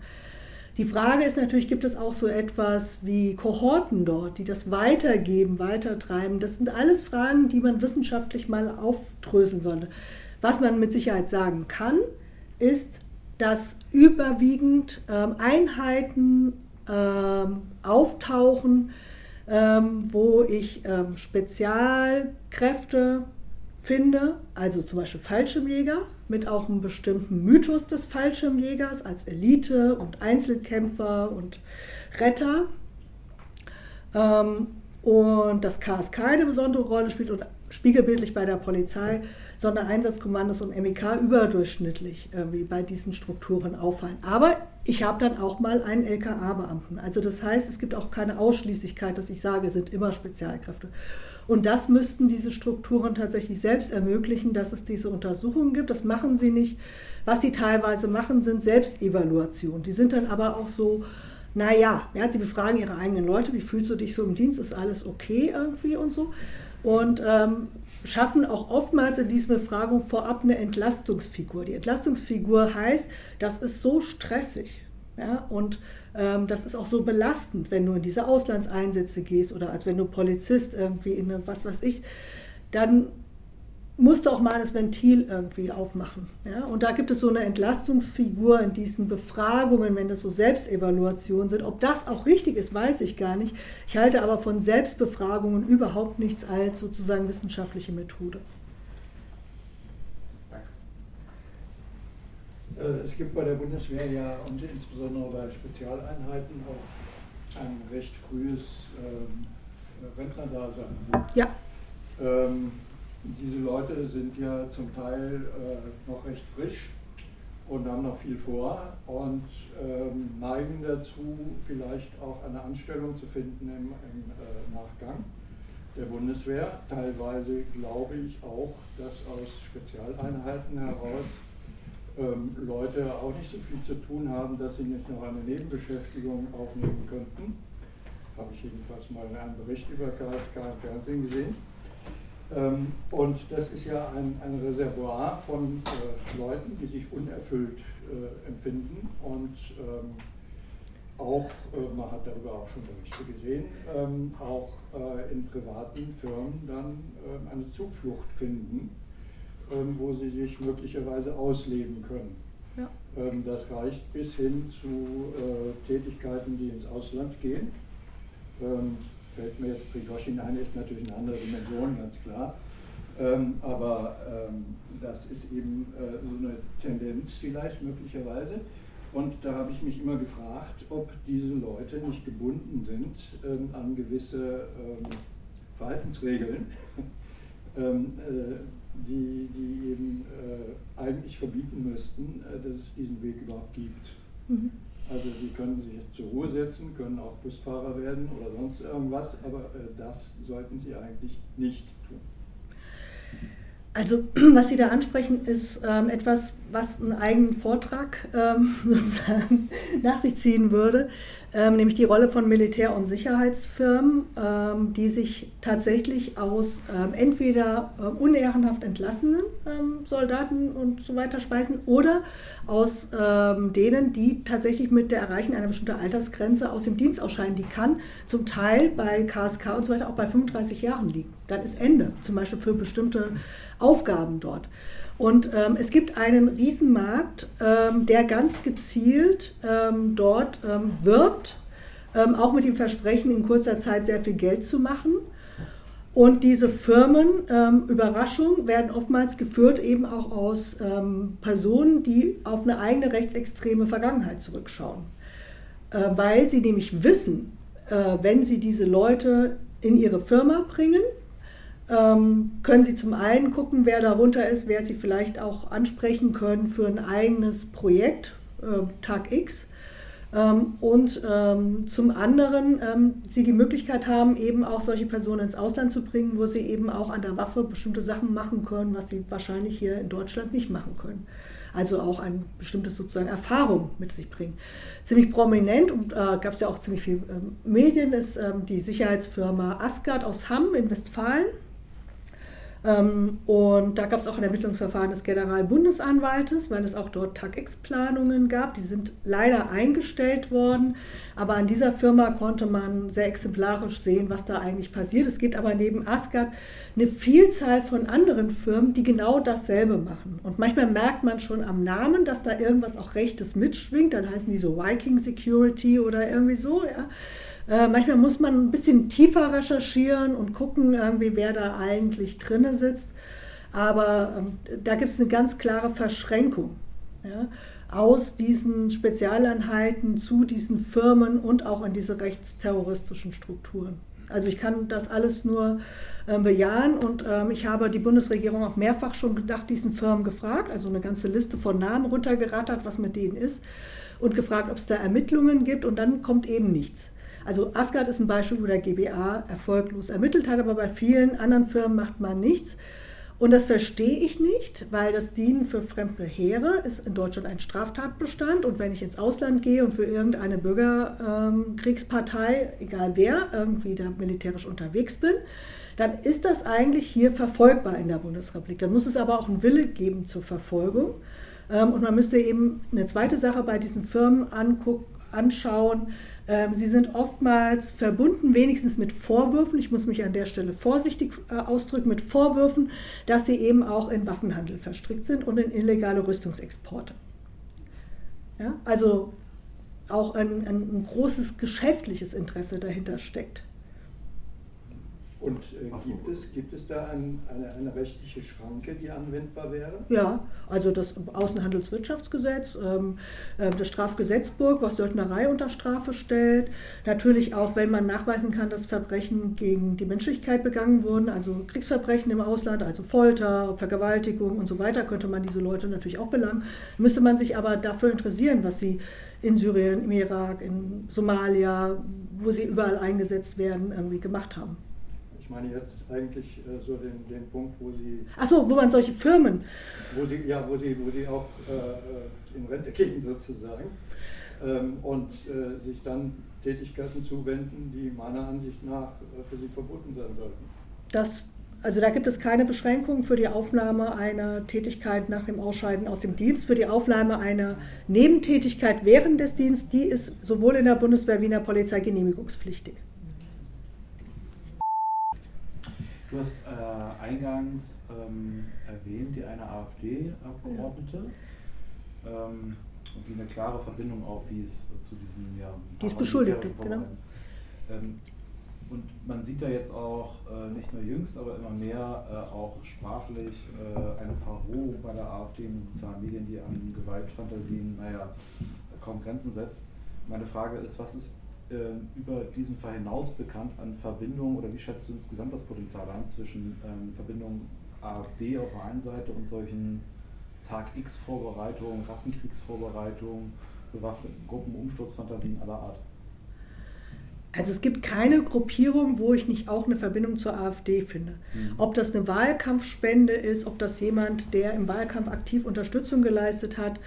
Die Frage ist natürlich, gibt es auch so etwas wie Kohorten dort, die das weitergeben, weitertreiben? Das sind alles Fragen, die man wissenschaftlich mal aufdröseln sollte. Was man mit Sicherheit sagen kann, ist, dass überwiegend ähm, Einheiten ähm, auftauchen, ähm, wo ich ähm, Spezialkräfte finde, also zum Beispiel Fallschirmjäger mit auch einem bestimmten Mythos des Fallschirmjägers als Elite und Einzelkämpfer und Retter. Ähm, und das KSK eine besondere Rolle spielt und spiegelbildlich bei der Polizei Sondereinsatzkommandos und MEK überdurchschnittlich irgendwie bei diesen Strukturen auffallen. Aber ich habe dann auch mal einen LKA-Beamten. Also das heißt, es gibt auch keine Ausschließlichkeit, dass ich sage, es sind immer Spezialkräfte. Und das müssten diese Strukturen tatsächlich selbst ermöglichen, dass es diese Untersuchungen gibt. Das machen sie nicht. Was sie teilweise machen, sind Selbstevaluationen. Die sind dann aber auch so, naja, ja, sie befragen ihre eigenen Leute, wie fühlst du dich so im Dienst, ist alles okay irgendwie und so. Und ähm, schaffen auch oftmals in diesen Befragungen vorab eine Entlastungsfigur. Die Entlastungsfigur heißt, das ist so stressig ja, und ähm, das ist auch so belastend, wenn du in diese Auslandseinsätze gehst oder als wenn du Polizist irgendwie in eine, was weiß ich, dann musst du auch mal das Ventil irgendwie aufmachen. Ja? Und da gibt es so eine Entlastungsfigur in diesen Befragungen, wenn das so Selbstevaluationen sind. Ob das auch richtig ist, weiß ich gar nicht. Ich halte aber von Selbstbefragungen überhaupt nichts als sozusagen wissenschaftliche Methode. Äh, es gibt bei der Bundeswehr ja und insbesondere bei Spezialeinheiten auch ein recht frühes ähm, Rentnerdasein. Ja. Ähm, diese Leute sind ja zum Teil äh, noch recht frisch und haben noch viel vor und ähm, neigen dazu, vielleicht auch eine Anstellung zu finden im, im äh, Nachgang der Bundeswehr. Teilweise glaube ich auch, dass aus Spezialeinheiten heraus ähm, Leute auch nicht so viel zu tun haben, dass sie nicht noch eine Nebenbeschäftigung aufnehmen könnten. Habe ich jedenfalls mal in einem Bericht über KSK im Fernsehen gesehen. Ähm, und das ist ja ein, ein Reservoir von äh, Leuten, die sich unerfüllt äh, empfinden und ähm, auch, äh, man hat darüber auch schon Berichte gesehen, ähm, auch äh, in privaten Firmen dann ähm, eine Zuflucht finden, ähm, wo sie sich möglicherweise ausleben können. Ja. Das reicht bis hin zu äh, Tätigkeiten, die ins Ausland gehen fällt mir jetzt Prigoshin ein, ist natürlich eine andere Dimension, ganz klar. Ähm, aber ähm, das ist eben äh, so eine Tendenz vielleicht möglicherweise. Und da habe ich mich immer gefragt, ob diese Leute nicht gebunden sind ähm, an gewisse ähm, Verhaltensregeln, ähm, äh, die, die eben äh, eigentlich verbieten müssten, äh, dass es diesen Weg überhaupt gibt. Mhm. Also die können sich zur Ruhe setzen, können auch Busfahrer werden oder sonst irgendwas, aber äh, das sollten sie eigentlich nicht tun. Also was Sie da ansprechen, ist ähm, etwas, was einen eigenen Vortrag ähm, nach sich ziehen würde ähm, nämlich die Rolle von Militär- und Sicherheitsfirmen, ähm, die sich tatsächlich aus ähm, entweder äh, unehrenhaft entlassenen ähm, Soldaten und so weiter speisen oder aus ähm, denen, die tatsächlich mit der Erreichen einer bestimmten Altersgrenze aus dem Dienst ausscheiden. Die kann zum Teil bei KSK und so weiter auch bei 35 Jahren liegen. Dann ist Ende, zum Beispiel für bestimmte Aufgaben dort. Und ähm, es gibt einen Riesenmarkt, ähm, der ganz gezielt ähm, dort ähm, wirbt, ähm, auch mit dem Versprechen, in kurzer Zeit sehr viel Geld zu machen. Und diese Firmen, ähm, Überraschung, werden oftmals geführt eben auch aus Personen, die auf eine eigene rechtsextreme Vergangenheit zurückschauen. Äh, weil sie nämlich wissen, äh, wenn sie diese Leute in ihre Firma bringen, können Sie zum einen gucken, wer darunter ist, wer Sie vielleicht auch ansprechen können für ein eigenes Projekt, äh, Tag X. Ähm, und ähm, zum anderen ähm, Sie die Möglichkeit haben, eben auch solche Personen ins Ausland zu bringen, wo Sie eben auch an der Waffe bestimmte Sachen machen können, was Sie wahrscheinlich hier in Deutschland nicht machen können. Also auch ein bestimmtes sozusagen Erfahrung mit sich bringen. Ziemlich prominent und äh, gab es ja auch ziemlich viel äh, Medien ist ähm, die Sicherheitsfirma Asgard aus Hamm in Westfalen Ähm, und da gab es auch ein Ermittlungsverfahren des Generalbundesanwaltes, weil es auch dort TAG-X-Planungen gab. Die sind leider eingestellt worden. Aber an dieser Firma konnte man sehr exemplarisch sehen, was da eigentlich passiert. Es gibt aber neben Asgard eine Vielzahl von anderen Firmen, die genau dasselbe machen. Und manchmal merkt man schon am Namen, dass da irgendwas auch Rechtes mitschwingt. Dann heißen die so Viking Security oder irgendwie so. Ja. Äh, manchmal muss man ein bisschen tiefer recherchieren und gucken, irgendwie, wer da eigentlich drinne sitzt. Aber ähm, da gibt es eine ganz klare Verschränkung ja, aus diesen Spezialeinheiten zu diesen Firmen und auch in diese rechtsterroristischen Strukturen. Also ich kann das alles nur äh, bejahen und ähm, ich habe die Bundesregierung auch mehrfach schon gedacht, diesen Firmen gefragt, also eine ganze Liste von Namen runtergerattert, was mit denen ist und gefragt, ob es da Ermittlungen gibt und dann kommt eben nichts. Also Asgard ist ein Beispiel, wo der GBA erfolglos ermittelt hat, aber bei vielen anderen Firmen macht man nichts. Und das verstehe ich nicht, weil das Dienen für fremde Heere ist in Deutschland ein Straftatbestand. Und wenn ich ins Ausland gehe und für irgendeine Bürgerkriegspartei, egal wer, irgendwie da militärisch unterwegs bin, dann ist das eigentlich hier verfolgbar in der Bundesrepublik. Dann muss es aber auch einen Wille geben zur Verfolgung. Ähm, und man müsste eben eine zweite Sache bei diesen Firmen anschauen, ähm, sie sind oftmals verbunden, wenigstens mit Vorwürfen, ich muss mich an der Stelle vorsichtig äh, ausdrücken, mit Vorwürfen, dass sie eben auch in Waffenhandel verstrickt sind und in illegale Rüstungsexporte. Ja, also auch ein, ein, ein großes geschäftliches Interesse dahinter steckt. Und äh, gibt, es, gibt es da ein, eine, eine, rechtliche Schranke, die anwendbar wäre? Ja, also das Außenhandelswirtschaftsgesetz, ähm, äh, das Strafgesetzbuch, was Söldnerei unter Strafe stellt. Natürlich auch, wenn man nachweisen kann, dass Verbrechen gegen die Menschlichkeit begangen wurden, also Kriegsverbrechen im Ausland, also Folter, Vergewaltigung und so weiter, könnte man diese Leute natürlich auch belangen. Müsste man sich aber dafür interessieren, was sie in Syrien, im Irak, in Somalia, wo sie überall eingesetzt werden, irgendwie gemacht haben. Ich meine jetzt eigentlich äh, so den, den Punkt, wo Sie. Achso, wo man solche Firmen. Wo Sie, ja, wo Sie, wo Sie auch äh, äh, in Rente gehen sozusagen. Ähm, und äh, sich dann Tätigkeiten zuwenden, die meiner Ansicht nach äh, für Sie verboten sein sollten. Das, also da gibt es keine Beschränkung für die Aufnahme einer Tätigkeit nach dem Ausscheiden aus dem Dienst. Für die Aufnahme einer Nebentätigkeit während des Dienstes, die ist sowohl in der Bundeswehr wie in der Polizei genehmigungspflichtig. Du hast äh, eingangs ähm, erwähnt, die eine AfD-Abgeordnete, ja. ähm, die eine klare Verbindung aufwies zu diesem ja, Die ist beschuldigt, genau. Ähm, und man sieht da jetzt auch äh, nicht nur jüngst, aber immer mehr äh, auch sprachlich äh, eine Verrohung bei der AfD in den sozialen Medien, die an Gewaltfantasien, naja, kaum Grenzen setzt. Meine Frage ist, was ist ähm, über diesen Fall hinaus bekannt an Verbindungen oder wie schätzt du insgesamt das Potenzial ein zwischen ähm, Verbindungen AfD auf der einen Seite und solchen Tag X-Vorbereitungen, Rassenkriegsvorbereitungen, bewaffneten Gruppen, Umsturzfantasien aller Art? Also es gibt keine Gruppierung, wo ich nicht auch eine Verbindung zur AfD finde. Mhm. Ob das eine Wahlkampfspende ist, ob das jemand, der im Wahlkampf aktiv Unterstützung geleistet hat,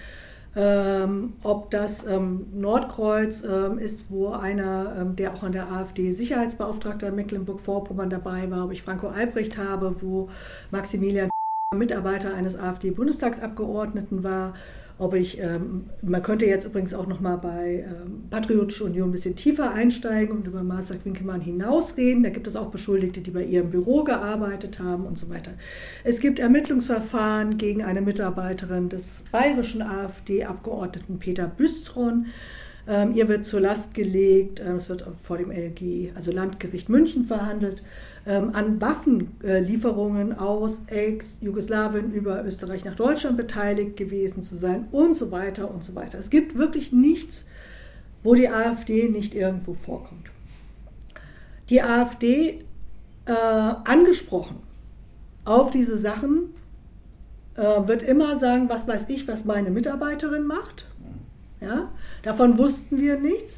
ähm, ob das ähm, Nordkreuz ähm, ist, wo einer, ähm, der auch an der AfD Sicherheitsbeauftragter Mecklenburg-Vorpommern dabei war, ob ich Franco Albrecht habe, wo Maximilian Mitarbeiter eines AfD-Bundestagsabgeordneten war ob ich, ähm, man könnte jetzt übrigens auch noch mal bei ähm, Patriotische Union ein bisschen tiefer einsteigen und über Marcel Winkelmann hinausreden. Da gibt es auch Beschuldigte, die bei ihrem Büro gearbeitet haben und so weiter. Es gibt Ermittlungsverfahren gegen eine Mitarbeiterin des bayerischen AfD-Abgeordneten Peter Büstron. Ähm, ihr wird zur Last gelegt, äh, es wird vor dem LG, also Landgericht München verhandelt, ähm, an Waffenlieferungen aus Ex-Jugoslawien über Österreich nach Deutschland beteiligt gewesen zu sein und so weiter und so weiter. Es gibt wirklich nichts, wo die AfD nicht irgendwo vorkommt. Die AfD äh, angesprochen auf diese Sachen äh, wird immer sagen, was weiß ich, was meine Mitarbeiterin macht. Ja? Davon wussten wir nichts.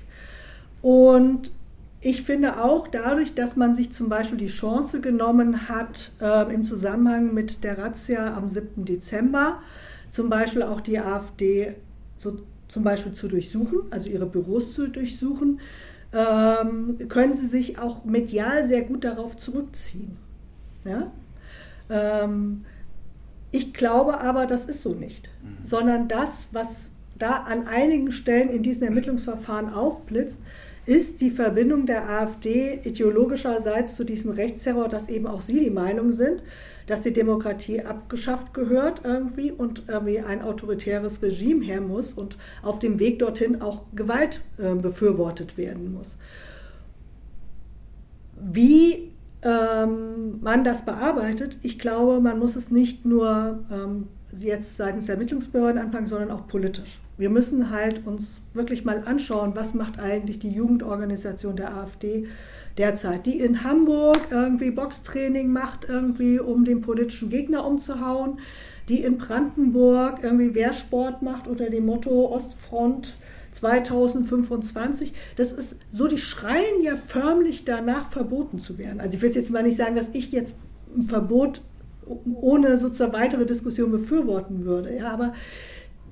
Und ich finde auch dadurch, dass man sich zum Beispiel die Chance genommen hat, äh, im Zusammenhang mit der Razzia am 7. Dezember, zum Beispiel auch die AfD so, zum Beispiel zu durchsuchen, also ihre Büros zu durchsuchen, ähm, können sie sich auch medial sehr gut darauf zurückziehen. Ja? Ähm, ich glaube aber, das ist so nicht, mhm. sondern das, was da an einigen Stellen in diesen Ermittlungsverfahren aufblitzt, ist die Verbindung der AfD ideologischerseits zu diesem Rechtsterror, dass eben auch Sie die Meinung sind, dass die Demokratie abgeschafft gehört irgendwie und irgendwie ein autoritäres Regime her muss und auf dem Weg dorthin auch Gewalt äh, befürwortet werden muss. Wie ähm, man das bearbeitet, ich glaube, man muss es nicht nur ähm, jetzt seitens der Ermittlungsbehörden anfangen, sondern auch politisch. Wir müssen halt uns wirklich mal anschauen, was macht eigentlich die Jugendorganisation der AfD derzeit, die in Hamburg irgendwie Boxtraining macht, irgendwie um den politischen Gegner umzuhauen, die in Brandenburg irgendwie Wehrsport macht unter dem Motto Ostfront 2025. Das ist so, die schreien ja förmlich danach, verboten zu werden. Also ich will jetzt mal nicht sagen, dass ich jetzt ein Verbot ohne sozusagen weitere Diskussion befürworten würde, ja, aber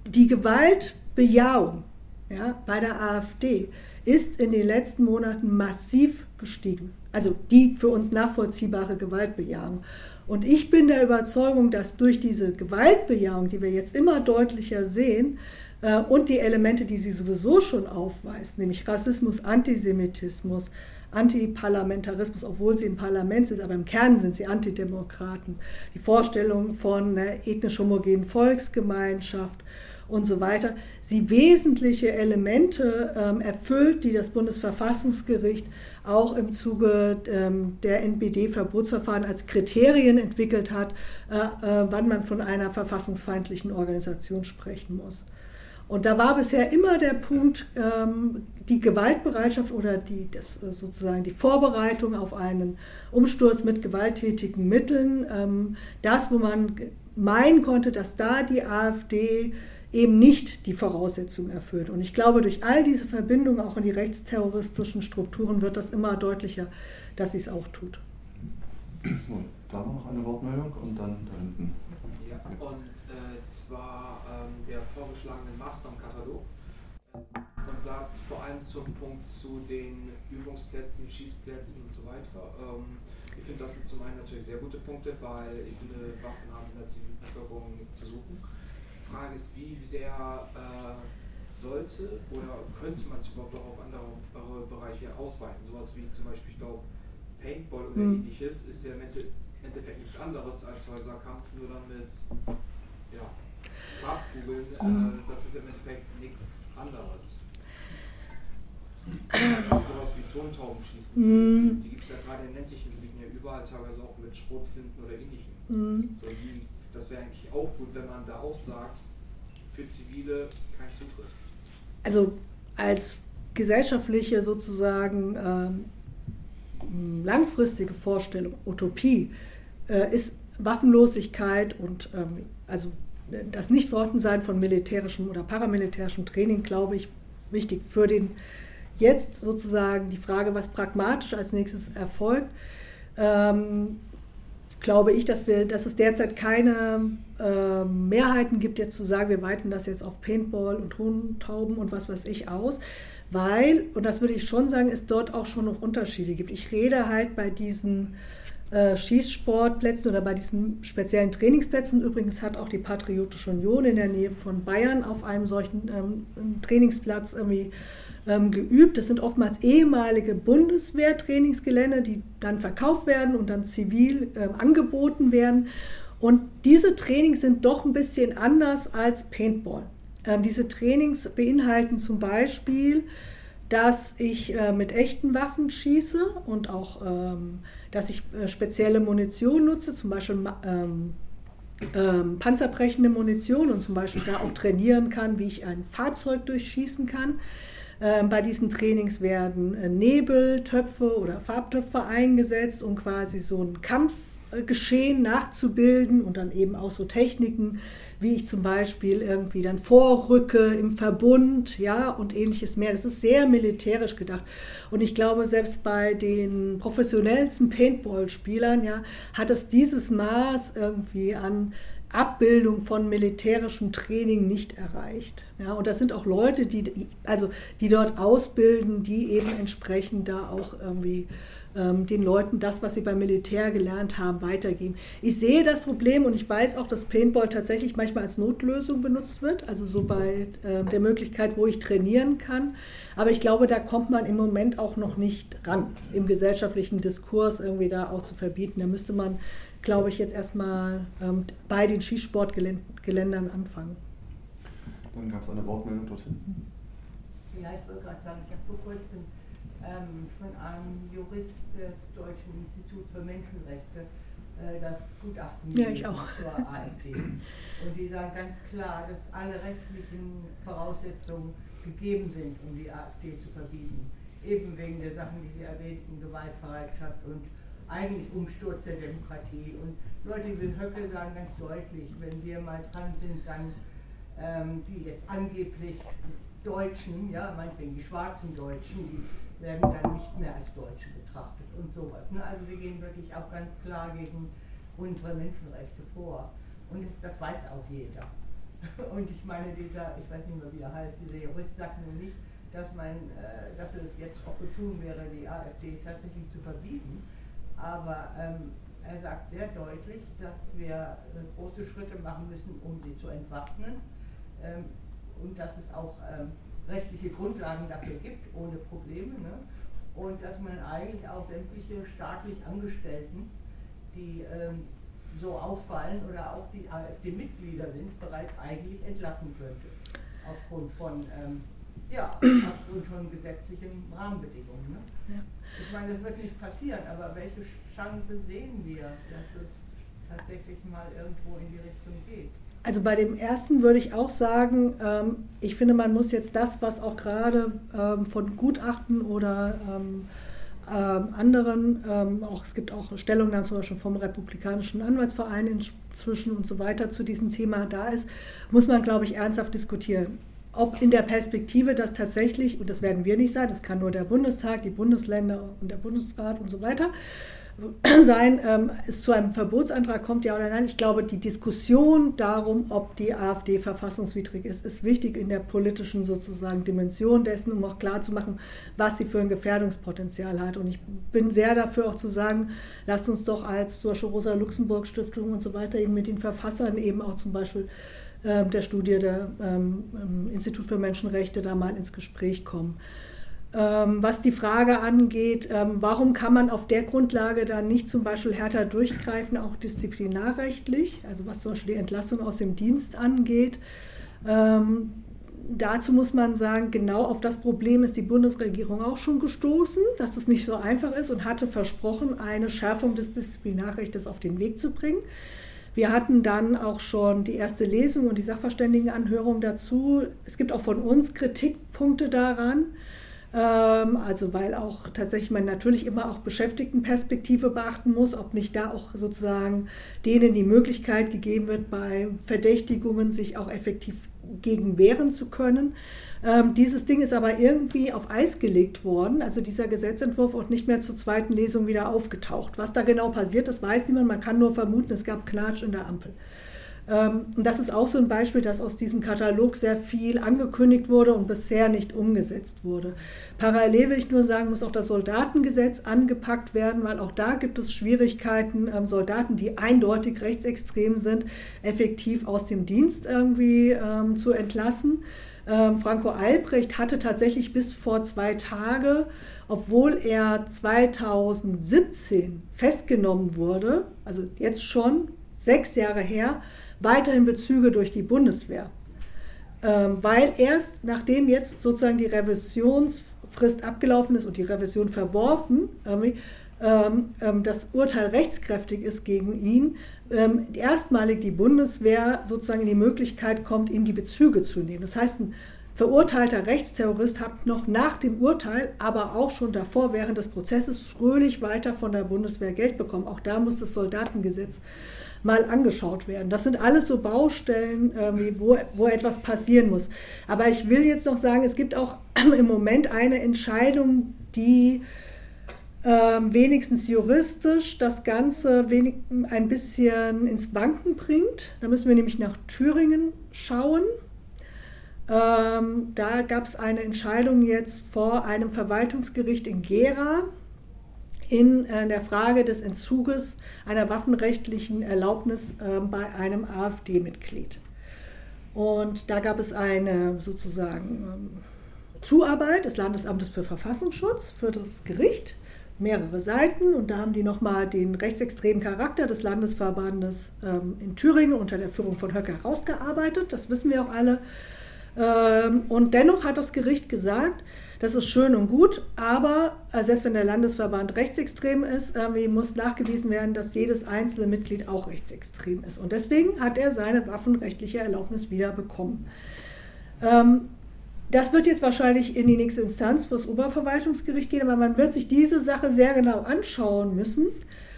die Gewaltbejahung ja, bei der AfD ist in den letzten Monaten massiv gestiegen. Also die für uns nachvollziehbare Gewaltbejahung. Und ich bin der Überzeugung, dass durch diese Gewaltbejahung, die wir jetzt immer deutlicher sehen, äh, und die Elemente, die sie sowieso schon aufweist, nämlich Rassismus, Antisemitismus, Antiparlamentarismus, obwohl sie im Parlament sind, aber im Kern sind sie Antidemokraten. Die Vorstellung von einer ethnisch homogenen Volksgemeinschaft und so weiter, sie wesentliche Elemente ähm, erfüllt, die das Bundesverfassungsgericht auch im Zuge ähm, der NPD-Verbotsverfahren als Kriterien entwickelt hat, äh, äh, wann man von einer verfassungsfeindlichen Organisation sprechen muss. Und da war bisher immer der Punkt, ähm, die Gewaltbereitschaft oder die, das, äh, sozusagen die Vorbereitung auf einen Umsturz mit gewalttätigen Mitteln, ähm, das, wo man meinen konnte, dass da die AfD eben nicht die Voraussetzungen erfüllt. Und ich glaube, durch all diese Verbindungen auch in die rechtsterroristischen Strukturen wird das immer deutlicher, dass sie es auch tut. Da noch eine Wortmeldung und dann da hinten. Und äh, zwar ähm, der vorgeschlagene Maßnahmenkatalog. Und da vor allem zum Punkt zu den Übungsplätzen, Schießplätzen und so weiter. Ähm, ich finde, das sind zum einen natürlich sehr gute Punkte, weil ich finde, Waffen haben in der Zivilbevölkerung zu suchen. Frage ist, wie sehr äh, sollte oder könnte man es überhaupt auch auf andere Bereiche ausweiten? Sowas wie zum Beispiel, ich glaube, Paintball oder mhm. ähnliches ist ja im Endeffekt nichts anderes als Häuserkampf, nur dann mit ja, Farbkugeln. Äh, das ist im Endeffekt nichts anderes. sowas wie Tontaubenschießen. Mhm. Die gibt es ja gerade in ländlichen Gebieten ja überall, teilweise auch mit Schrotflinten oder ähnlichem. Mhm. So, die das wäre eigentlich auch gut, wenn man da auch sagt, für Zivile kein Zutritt. Also als gesellschaftliche sozusagen ähm, langfristige Vorstellung, Utopie, äh, ist Waffenlosigkeit und ähm, also das Nichtvorhandensein von militärischem oder paramilitärischem Training, glaube ich, wichtig für den jetzt sozusagen die Frage, was pragmatisch als nächstes erfolgt. Ähm, glaube ich, dass, wir, dass es derzeit keine äh, Mehrheiten gibt, jetzt zu sagen, wir weiten das jetzt auf Paintball und Tontauben und was weiß ich aus, weil, und das würde ich schon sagen, es dort auch schon noch Unterschiede gibt. Ich rede halt bei diesen äh, Schießsportplätzen oder bei diesen speziellen Trainingsplätzen. Übrigens hat auch die Patriotische Union in der Nähe von Bayern auf einem solchen ähm, Trainingsplatz irgendwie ähm, geübt. Das sind oftmals ehemalige Bundeswehrtrainingsgelände, die dann verkauft werden und dann zivil ähm, angeboten werden. Und diese Trainings sind doch ein bisschen anders als Paintball. Ähm, diese Trainings beinhalten zum Beispiel, dass ich äh, mit echten Waffen schieße und auch, ähm, dass ich äh, spezielle Munition nutze, zum Beispiel ähm, ähm, panzerbrechende Munition und zum Beispiel da auch trainieren kann, wie ich ein Fahrzeug durchschießen kann. Ähm, bei diesen Trainings werden äh, Nebeltöpfe oder Farbtöpfe eingesetzt, um quasi so ein Kampfgeschehen nachzubilden und dann eben auch so Techniken, wie ich zum Beispiel irgendwie dann vorrücke im Verbund, ja, und ähnliches mehr. Das ist sehr militärisch gedacht. Und ich glaube, selbst bei den professionellsten Paintball-Spielern, ja, hat es dieses Maß irgendwie an Abbildung von militärischem Training nicht erreicht. Ja, und das sind auch Leute, die, also, die dort ausbilden, die eben entsprechend da auch irgendwie ähm, den Leuten das, was sie beim Militär gelernt haben, weitergeben. Ich sehe das Problem und ich weiß auch, dass Paintball tatsächlich manchmal als Notlösung benutzt wird, also so bei äh, der Möglichkeit, wo ich trainieren kann. Aber ich glaube, da kommt man im Moment auch noch nicht ran, im gesellschaftlichen Diskurs irgendwie da auch zu verbieten. Da müsste man, glaube ich, jetzt erstmal ähm, bei den Skisportgeländern anfangen. Dann gab es eine Wortmeldung dorthin. Ja, ich wollte gerade sagen, ich habe vor kurzem ähm, von einem Jurist des Deutschen Instituts für Menschenrechte äh, das Gutachten ja, ich auch. zur AfD. Und die sagen ganz klar, dass alle rechtlichen Voraussetzungen gegeben sind, um die AfD zu verbieten. Eben wegen der Sachen, die Sie erwähnten, Gewaltbereitschaft und eigentlich Umsturz der Demokratie. Und Leute wie Höcke sagen ganz deutlich, wenn wir mal dran sind, dann ähm, die jetzt angeblich Deutschen, ja, meinetwegen die schwarzen Deutschen, die werden dann nicht mehr als Deutsche betrachtet und sowas. Ne? Also wir gehen wirklich auch ganz klar gegen unsere Menschenrechte vor. Und das, weiß auch jeder. Und ich meine, dieser, ich weiß nicht mehr wie er heißt, dieser Jurist sagt nun nicht, dass, man, äh, dass es jetzt opportun wäre, die AfD tatsächlich zu verbieten. Aber ähm, er sagt sehr deutlich, dass wir äh, große Schritte machen müssen, um sie zu entwaffnen. Ähm, und dass es auch ähm, rechtliche Grundlagen dafür gibt, ohne Probleme. Ne? Und dass man eigentlich auch sämtliche staatlich Angestellten, die ähm, so auffallen oder auch die AfD-Mitglieder sind, bereits eigentlich entlassen könnte. Aufgrund von, ähm, ja, aufgrund von gesetzlichen Rahmenbedingungen. Ne? Ja. Ich meine, das wird nicht passieren, aber welche Chance sehen wir, dass es tatsächlich mal irgendwo in die Richtung geht? Also bei dem ersten würde ich auch sagen, ähm, ich finde, man muss jetzt das, was auch gerade ähm, von Gutachten oder ähm, ähm anderen, ähm, auch es gibt auch Stellungnahmen zum Beispiel vom Republikanischen Anwaltsverein inzwischen und so weiter zu diesem Thema da ist, muss man, glaube ich, ernsthaft diskutieren. Ob in der Perspektive das tatsächlich, und das werden wir nicht sein, das kann nur der Bundestag, die Bundesländer und der Bundesrat und so weiter, sein, ähm, es zu einem Verbotsantrag kommt, ja oder nein. Ich glaube, die Diskussion darum, ob die AfD verfassungswidrig ist, ist wichtig in der politischen sozusagen Dimension dessen, um auch klarzumachen, was sie für ein Gefährdungspotenzial hat. Und ich bin sehr dafür auch zu sagen, lasst uns doch als Beispiel Rosa-Luxemburg-Stiftung und so weiter eben mit den Verfassern eben auch zum Beispiel äh, der Studie der ähm, Institut für Menschenrechte da mal ins Gespräch kommen. Ähm, was die Frage angeht, ähm, warum kann man auf der Grundlage dann nicht zum Beispiel härter durchgreifen, auch disziplinarrechtlich, also was zum Beispiel die Entlassung aus dem Dienst angeht. Ähm, dazu muss man sagen, genau auf das Problem ist die Bundesregierung auch schon gestoßen, dass es nicht so einfach ist und hatte versprochen, eine Schärfung des Disziplinarrechts auf den Weg zu bringen. Wir hatten dann auch schon die erste Lesung und die Sachverständigenanhörung dazu. Es gibt auch von uns Kritikpunkte daran. Ähm, also weil auch tatsächlich man natürlich immer auch Beschäftigtenperspektive beachten muss, ob nicht da auch sozusagen denen die Möglichkeit gegeben wird, bei Verdächtigungen sich auch effektiv gegen wehren zu können. Ähm, dieses Ding ist aber irgendwie auf Eis gelegt worden, also dieser Gesetzentwurf auch nicht mehr zur zweiten Lesung wieder aufgetaucht. Was da genau passiert, das weiß niemand. Man kann nur vermuten, es gab Knatsch in der Ampel. Ähm, und das ist auch so ein Beispiel, dass aus diesem Katalog sehr viel angekündigt wurde und bisher nicht umgesetzt wurde. Parallel will ich nur sagen, muss auch das Soldatengesetz angepackt werden, weil auch da gibt es Schwierigkeiten, ähm, Soldaten, die eindeutig rechtsextrem sind, effektiv aus dem Dienst irgendwie ähm, zu entlassen. Franco Albrecht hatte tatsächlich bis vor zwei Tage, obwohl er 2017 festgenommen wurde, also jetzt schon sechs Jahre her, weiterhin Bezüge durch die Bundeswehr. Ähm, weil erst nachdem jetzt sozusagen die Revisionsfrist abgelaufen ist und die Revision verworfen, ähm, ähm, das Urteil rechtskräftig ist gegen ihn, erstmalig die Bundeswehr sozusagen in die Möglichkeit kommt, ihm die Bezüge zu nehmen. Das heißt, ein verurteilter Rechtsterrorist hat noch nach dem Urteil, aber auch schon davor während des Prozesses fröhlich weiter von der Bundeswehr Geld bekommen. Auch da muss das Soldatengesetz mal angeschaut werden. Das sind alles so Baustellen, ähm, wo, wo etwas passieren muss. Aber ich will jetzt noch sagen, es gibt auch im Moment eine Entscheidung, die ähm, wenigstens juristisch das Ganze wenig, ein bisschen ins Wanken bringt. Da müssen wir nämlich nach Thüringen schauen. Ähm, da gab es eine Entscheidung jetzt vor einem Verwaltungsgericht in Gera in äh, der Frage des Entzuges einer waffenrechtlichen Erlaubnis äh, bei einem AfD-Mitglied. Und da gab es eine sozusagen ähm, Zuarbeit des Landesamtes für Verfassungsschutz für das Gericht, mehrere Seiten. Und da haben die nochmal den rechtsextremen Charakter des Landesverbandes ähm, in Thüringen unter der Führung von Höcke herausgearbeitet. Das wissen wir auch alle. Ähm, und dennoch hat das Gericht gesagt, das ist schön und gut, aber äh, selbst wenn der Landesverband rechtsextrem ist, muss nachgewiesen werden, dass jedes einzelne Mitglied auch rechtsextrem ist. Und deswegen hat er seine waffenrechtliche Erlaubnis wieder bekommen. Ähm, das wird jetzt wahrscheinlich in die nächste Instanz, für das Oberverwaltungsgericht gehen, aber man wird sich diese Sache sehr genau anschauen müssen.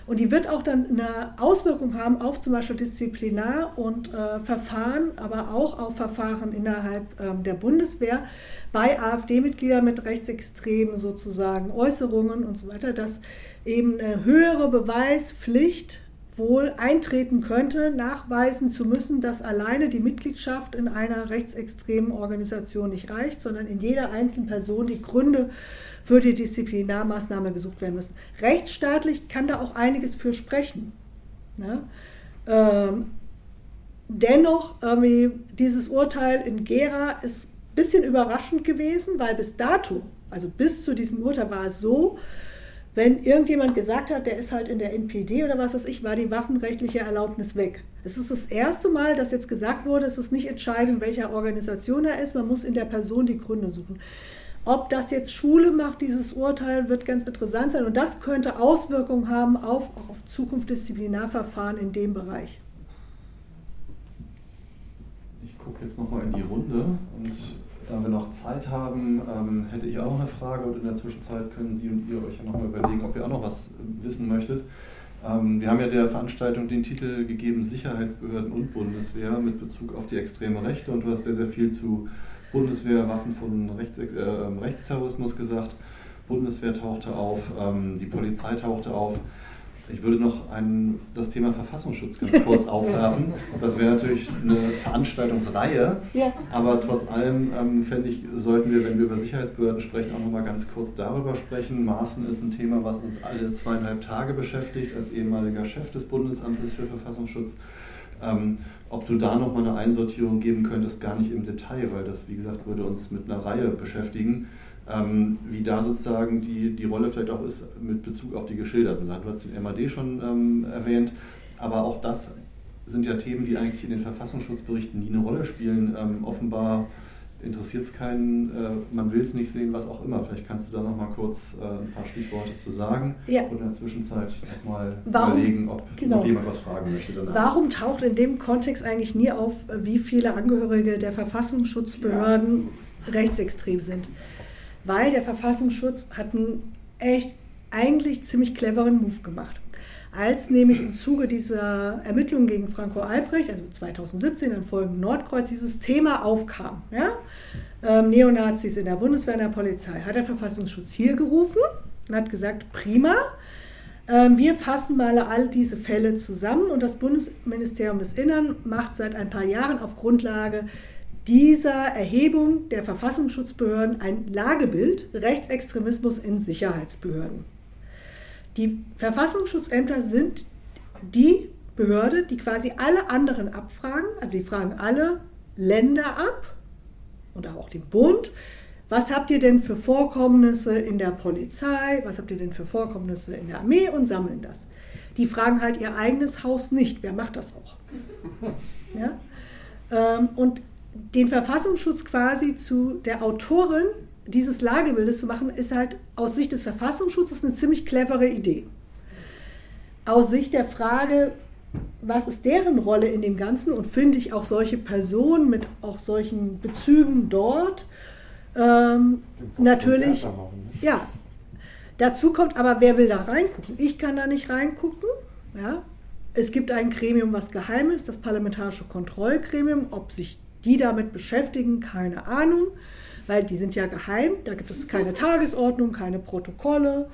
Und die wird auch dann eine Auswirkung haben auf zum Beispiel Disziplinar- und äh, Verfahren, aber auch auf Verfahren innerhalb ähm, der Bundeswehr bei AfD-Mitgliedern mit rechtsextremen sozusagen Äußerungen und so weiter, dass eben eine höhere Beweispflicht wohl eintreten könnte, nachweisen zu müssen, dass alleine die Mitgliedschaft in einer rechtsextremen Organisation nicht reicht, sondern in jeder einzelnen Person die Gründe für die Disziplinarmaßnahme gesucht werden müssen. Rechtsstaatlich kann da auch einiges für sprechen. Ne? Ähm, dennoch, dieses Urteil in Gera ist ein bisschen überraschend gewesen, weil bis dato, also bis zu diesem Urteil war es so, wenn irgendjemand gesagt hat, der ist halt in der NPD oder was weiß ich, war die waffenrechtliche Erlaubnis weg. Es ist das erste Mal, dass jetzt gesagt wurde, es ist nicht entscheidend, welcher Organisation er ist, man muss in der Person die Gründe suchen. Ob das jetzt Schule macht, dieses Urteil, wird ganz interessant sein und das könnte Auswirkungen haben auf, auf Zukunft Disziplinarverfahren in dem Bereich. Ich gucke jetzt nochmal in die Runde und da wir noch Zeit haben, ähm, hätte ich auch noch eine Frage und in der Zwischenzeit können Sie und ihr euch ja nochmal überlegen, ob ihr auch noch was wissen möchtet. Ähm, wir haben ja der Veranstaltung den Titel gegeben Sicherheitsbehörden und Bundeswehr mit Bezug auf die extreme Rechte und du hast sehr, sehr viel zu Bundeswehr, Waffen von Rechts, äh, Rechtsterrorismus gesagt. Bundeswehr tauchte auf, ähm, die Polizei tauchte auf. Ich würde noch ein, das Thema Verfassungsschutz ganz kurz aufwerfen. Das wäre natürlich eine Veranstaltungsreihe, ja. aber trotz allem ähm, fände ich, sollten wir, wenn wir über Sicherheitsbehörden sprechen, auch noch mal ganz kurz darüber sprechen. Maaßen ist ein Thema, was uns alle zweieinhalb Tage beschäftigt, als ehemaliger Chef des Bundesamtes für Verfassungsschutz. Ähm, ob du da noch mal eine Einsortierung geben könntest, gar nicht im Detail, weil das, wie gesagt, würde uns mit einer Reihe beschäftigen ähm, wie da sozusagen die, die Rolle vielleicht auch ist mit Bezug auf die geschilderten Sachen. Du hast den MAD schon ähm, erwähnt, aber auch das sind ja Themen, die eigentlich in den Verfassungsschutzberichten nie eine Rolle spielen. Ähm, offenbar interessiert es keinen, äh, man will es nicht sehen, was auch immer. Vielleicht kannst du da noch mal kurz äh, ein paar Stichworte zu sagen ja. und in der Zwischenzeit noch mal warum, überlegen, ob genau. noch jemand was fragen möchte. Danach. Warum taucht in dem Kontext eigentlich nie auf, wie viele Angehörige der Verfassungsschutzbehörden ja. rechtsextrem sind? Weil der Verfassungsschutz hat einen echt eigentlich ziemlich cleveren Move gemacht. Als nämlich im Zuge dieser Ermittlungen gegen Franco Albrecht, also 2017 in Folgen Nordkreuz, dieses Thema aufkam, ja? ähm, Neonazis in der Bundeswehr, in der Polizei, hat der Verfassungsschutz hier gerufen und hat gesagt, prima, ähm, wir fassen mal all diese Fälle zusammen und das Bundesministerium des Innern macht seit ein paar Jahren auf Grundlage dieser Erhebung der Verfassungsschutzbehörden ein Lagebild Rechtsextremismus in Sicherheitsbehörden. Die Verfassungsschutzämter sind die Behörde, die quasi alle anderen abfragen, also die fragen alle Länder ab und auch den Bund. Was habt ihr denn für Vorkommnisse in der Polizei? Was habt ihr denn für Vorkommnisse in der Armee? Und sammeln das. Die fragen halt ihr eigenes Haus nicht. Wer macht das auch? Ja? Ähm, und den Verfassungsschutz quasi zu der Autorin dieses Lagebildes zu machen, ist halt aus Sicht des Verfassungsschutzes eine ziemlich clevere Idee. Aus Sicht der Frage, was ist deren Rolle in dem Ganzen und finde ich auch solche Personen mit auch solchen Bezügen dort ähm, natürlich, ja. Dazu kommt aber, wer will da reingucken? Ich kann da nicht reingucken. Ja. Es gibt ein Gremium, was geheim ist, das Parlamentarische Kontrollgremium. Ob sich die damit beschäftigen, keine Ahnung, weil die sind ja geheim, da gibt es keine Tagesordnung, keine Protokolle.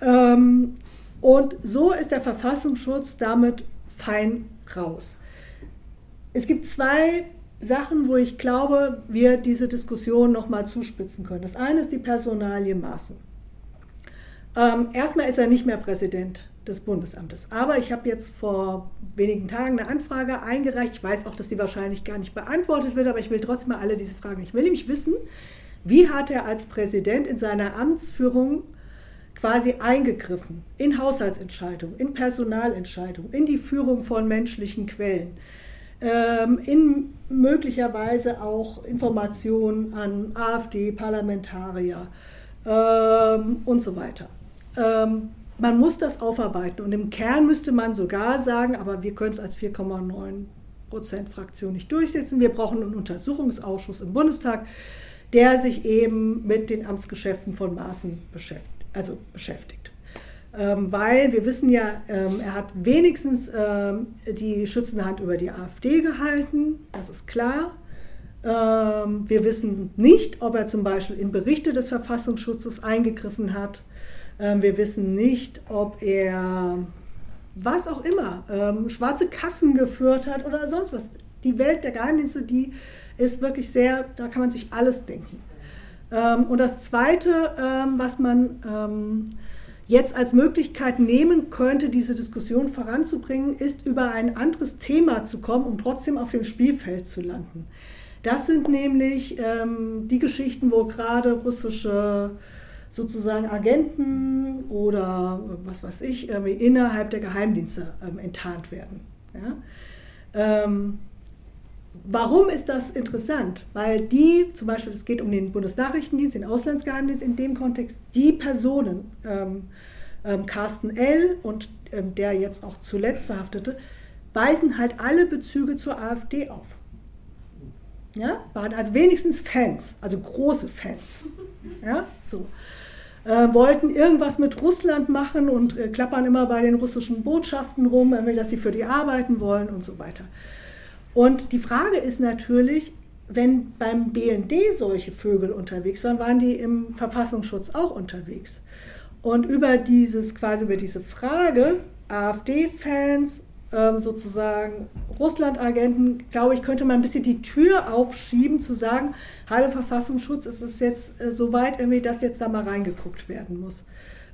Ähm, und so ist der Verfassungsschutz damit fein raus. Es gibt zwei Sachen, wo ich glaube, wir diese Diskussion nochmal zuspitzen können. Das eine ist die Personalie Maaßen. Ähm, erstmal ist er nicht mehr Präsident des Bundesamtes. Aber ich habe jetzt vor wenigen Tagen eine Anfrage eingereicht. Ich weiß auch, dass sie wahrscheinlich gar nicht beantwortet wird, aber ich will trotzdem mal alle diese Fragen. Ich will nämlich wissen, wie hat er als Präsident in seiner Amtsführung quasi eingegriffen in Haushaltsentscheidungen, in Personalentscheidungen, in die Führung von menschlichen Quellen, ähm, in möglicherweise auch Informationen an AfD-Parlamentarier ähm, und so weiter. Man muss das aufarbeiten und im Kern müsste man sogar sagen, aber wir können es als 4,9 Prozent Fraktion nicht durchsetzen. Wir brauchen einen Untersuchungsausschuss im Bundestag, der sich eben mit den Amtsgeschäften von Maßen beschäftigt. Also beschäftigt. Ähm, weil wir wissen ja, ähm, er hat wenigstens ähm, die schützende Hand über die AfD gehalten, das ist klar. Ähm, wir wissen nicht, ob er zum Beispiel in Berichte des Verfassungsschutzes eingegriffen hat. Ähm, wir wissen nicht, ob er was auch immer, ähm, schwarze Kassen geführt hat oder sonst was. Die Welt der Geheimdienste, die ist wirklich sehr, da kann man sich alles denken. Ähm, und das Zweite, was man jetzt als Möglichkeit nehmen könnte, diese Diskussion voranzubringen, ist über ein anderes Thema zu kommen, um trotzdem auf dem Spielfeld zu landen. Das sind nämlich die Geschichten, wo gerade russische sozusagen Agenten oder was weiß ich, innerhalb der Geheimdienste ähm, enttarnt werden. Ja? Ähm, warum ist das interessant? Weil die, zum Beispiel, es geht um den Bundesnachrichtendienst, den Auslandsgeheimdienst in dem Kontext, die Personen, ähm, ähm, Carsten L. und ähm, der jetzt auch zuletzt Verhaftete, weisen halt alle Bezüge zur AfD auf. Ja, waren also wenigstens Fans, also große Fans. Ja, so äh, wollten irgendwas mit Russland machen und äh, klappern immer bei den russischen Botschaften rum, dass sie für die arbeiten wollen und so weiter. Und die Frage ist natürlich, wenn beim BND solche Vögel unterwegs waren, waren die im Verfassungsschutz auch unterwegs. Und über dieses, quasi über diese Frage, AfD-Fans ähm, sozusagen Russland-Agenten, glaube ich, könnte man ein bisschen die Tür aufschieben, zu sagen, hallo Verfassungsschutz, ist es jetzt äh, so weit, irgendwie, dass jetzt da mal reingeguckt werden muss.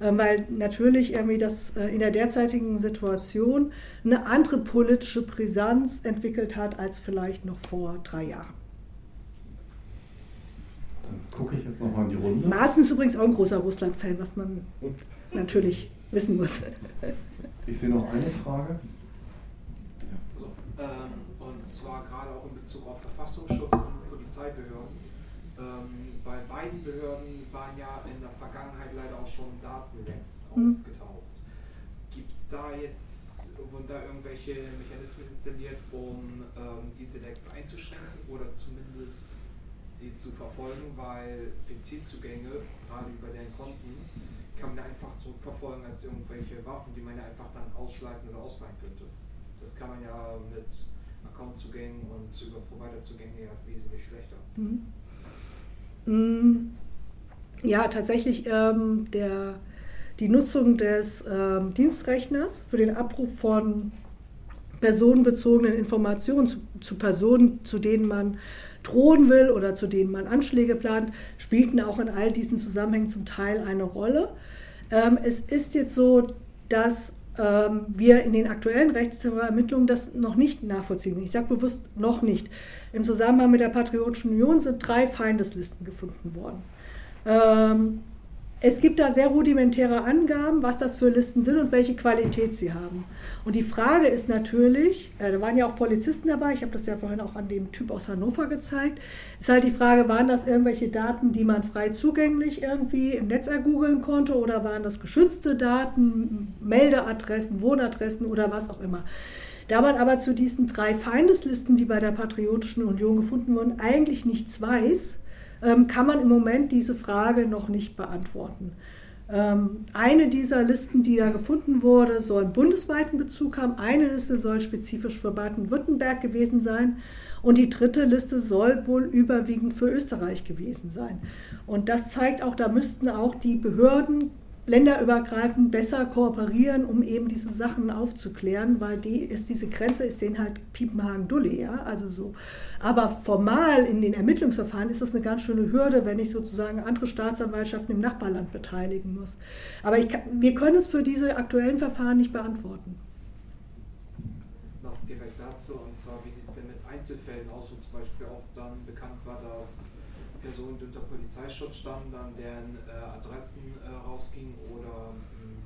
Ähm, weil natürlich irgendwie das äh, in der derzeitigen Situation eine andere politische Brisanz entwickelt hat als vielleicht noch vor drei Jahren. Dann gucke ich jetzt nochmal in die Runde. Maaßen ist übrigens auch ein großer Russland-Fan, was man natürlich wissen muss. Ich sehe noch eine Frage. Ähm, und zwar gerade auch in Bezug auf Verfassungsschutz und Polizeibehörden. Ähm, bei beiden Behörden waren ja in der Vergangenheit leider auch schon Datenlecks mhm. aufgetaucht. Gibt es da jetzt, wurden da irgendwelche Mechanismen installiert, um ähm, diese Lecks einzuschränken oder zumindest sie zu verfolgen, weil PC-Zugänge, gerade über deren Konten, kann man einfach zurückverfolgen als irgendwelche Waffen, die man ja einfach dann ausschleifen oder ausleihen könnte. Das kann man ja mit Accountzugängen und über Providerzugängen ja wesentlich schlechter. Mhm. Mm, ja, tatsächlich ähm, der, die Nutzung des ähm, Dienstrechners für den Abruf von personenbezogenen Informationen zu, zu, Personen, zu denen man drohen will oder zu denen man Anschläge plant, spielten auch in all diesen Zusammenhängen zum Teil eine Rolle. Ähm, es ist jetzt so, dass ähm, wir in den aktuellen Rechtsterrorermittlungen das noch nicht nachvollziehen. Ich sage bewusst noch nicht. Im Zusammenhang mit der Patriotischen Union sind drei Feindeslisten gefunden worden. Ähm, es gibt da sehr rudimentäre Angaben, was das für Listen sind und welche Qualität sie haben. Und die Frage ist natürlich, äh, da waren ja auch Polizisten dabei, ich habe das ja vorhin auch an dem Typ aus Hannover gezeigt, ist halt die Frage, waren das irgendwelche Daten, die man frei zugänglich irgendwie im Netz ergoogeln konnte oder waren das geschützte Daten, Meldeadressen, Wohnadressen oder was auch immer. Da man aber zu diesen drei Feindeslisten, die bei der Patriotischen Union gefunden wurden, eigentlich nichts weiß, ähm, kann man im Moment diese Frage noch nicht beantworten. Ähm, eine dieser Listen, die da gefunden wurde, soll bundesweiten Bezug haben. Eine Liste soll spezifisch für Baden-Württemberg gewesen sein. Und die dritte Liste soll wohl überwiegend für Österreich gewesen sein. Und das zeigt auch, da müssten auch die Behörden länderübergreifend besser kooperieren, um eben diese Sachen aufzuklären, weil die ist diese Grenze ist denen halt Piepenhagen-Dulle, ja, also so. Aber formal in den Ermittlungsverfahren ist das eine ganz schöne Hürde, wenn ich sozusagen andere Staatsanwaltschaften im Nachbarland beteiligen muss. Aber kann, wir können es für diese aktuellen Verfahren nicht beantworten. Noch direkt dazu, und zwar, wie sieht es denn mit Einzelfällen aus, wo zum Beispiel auch dann bekannt war, dass Personen, die unter Polizeischutz standen, dann deren äh, Adressen äh, rausgingen oder mh, hm,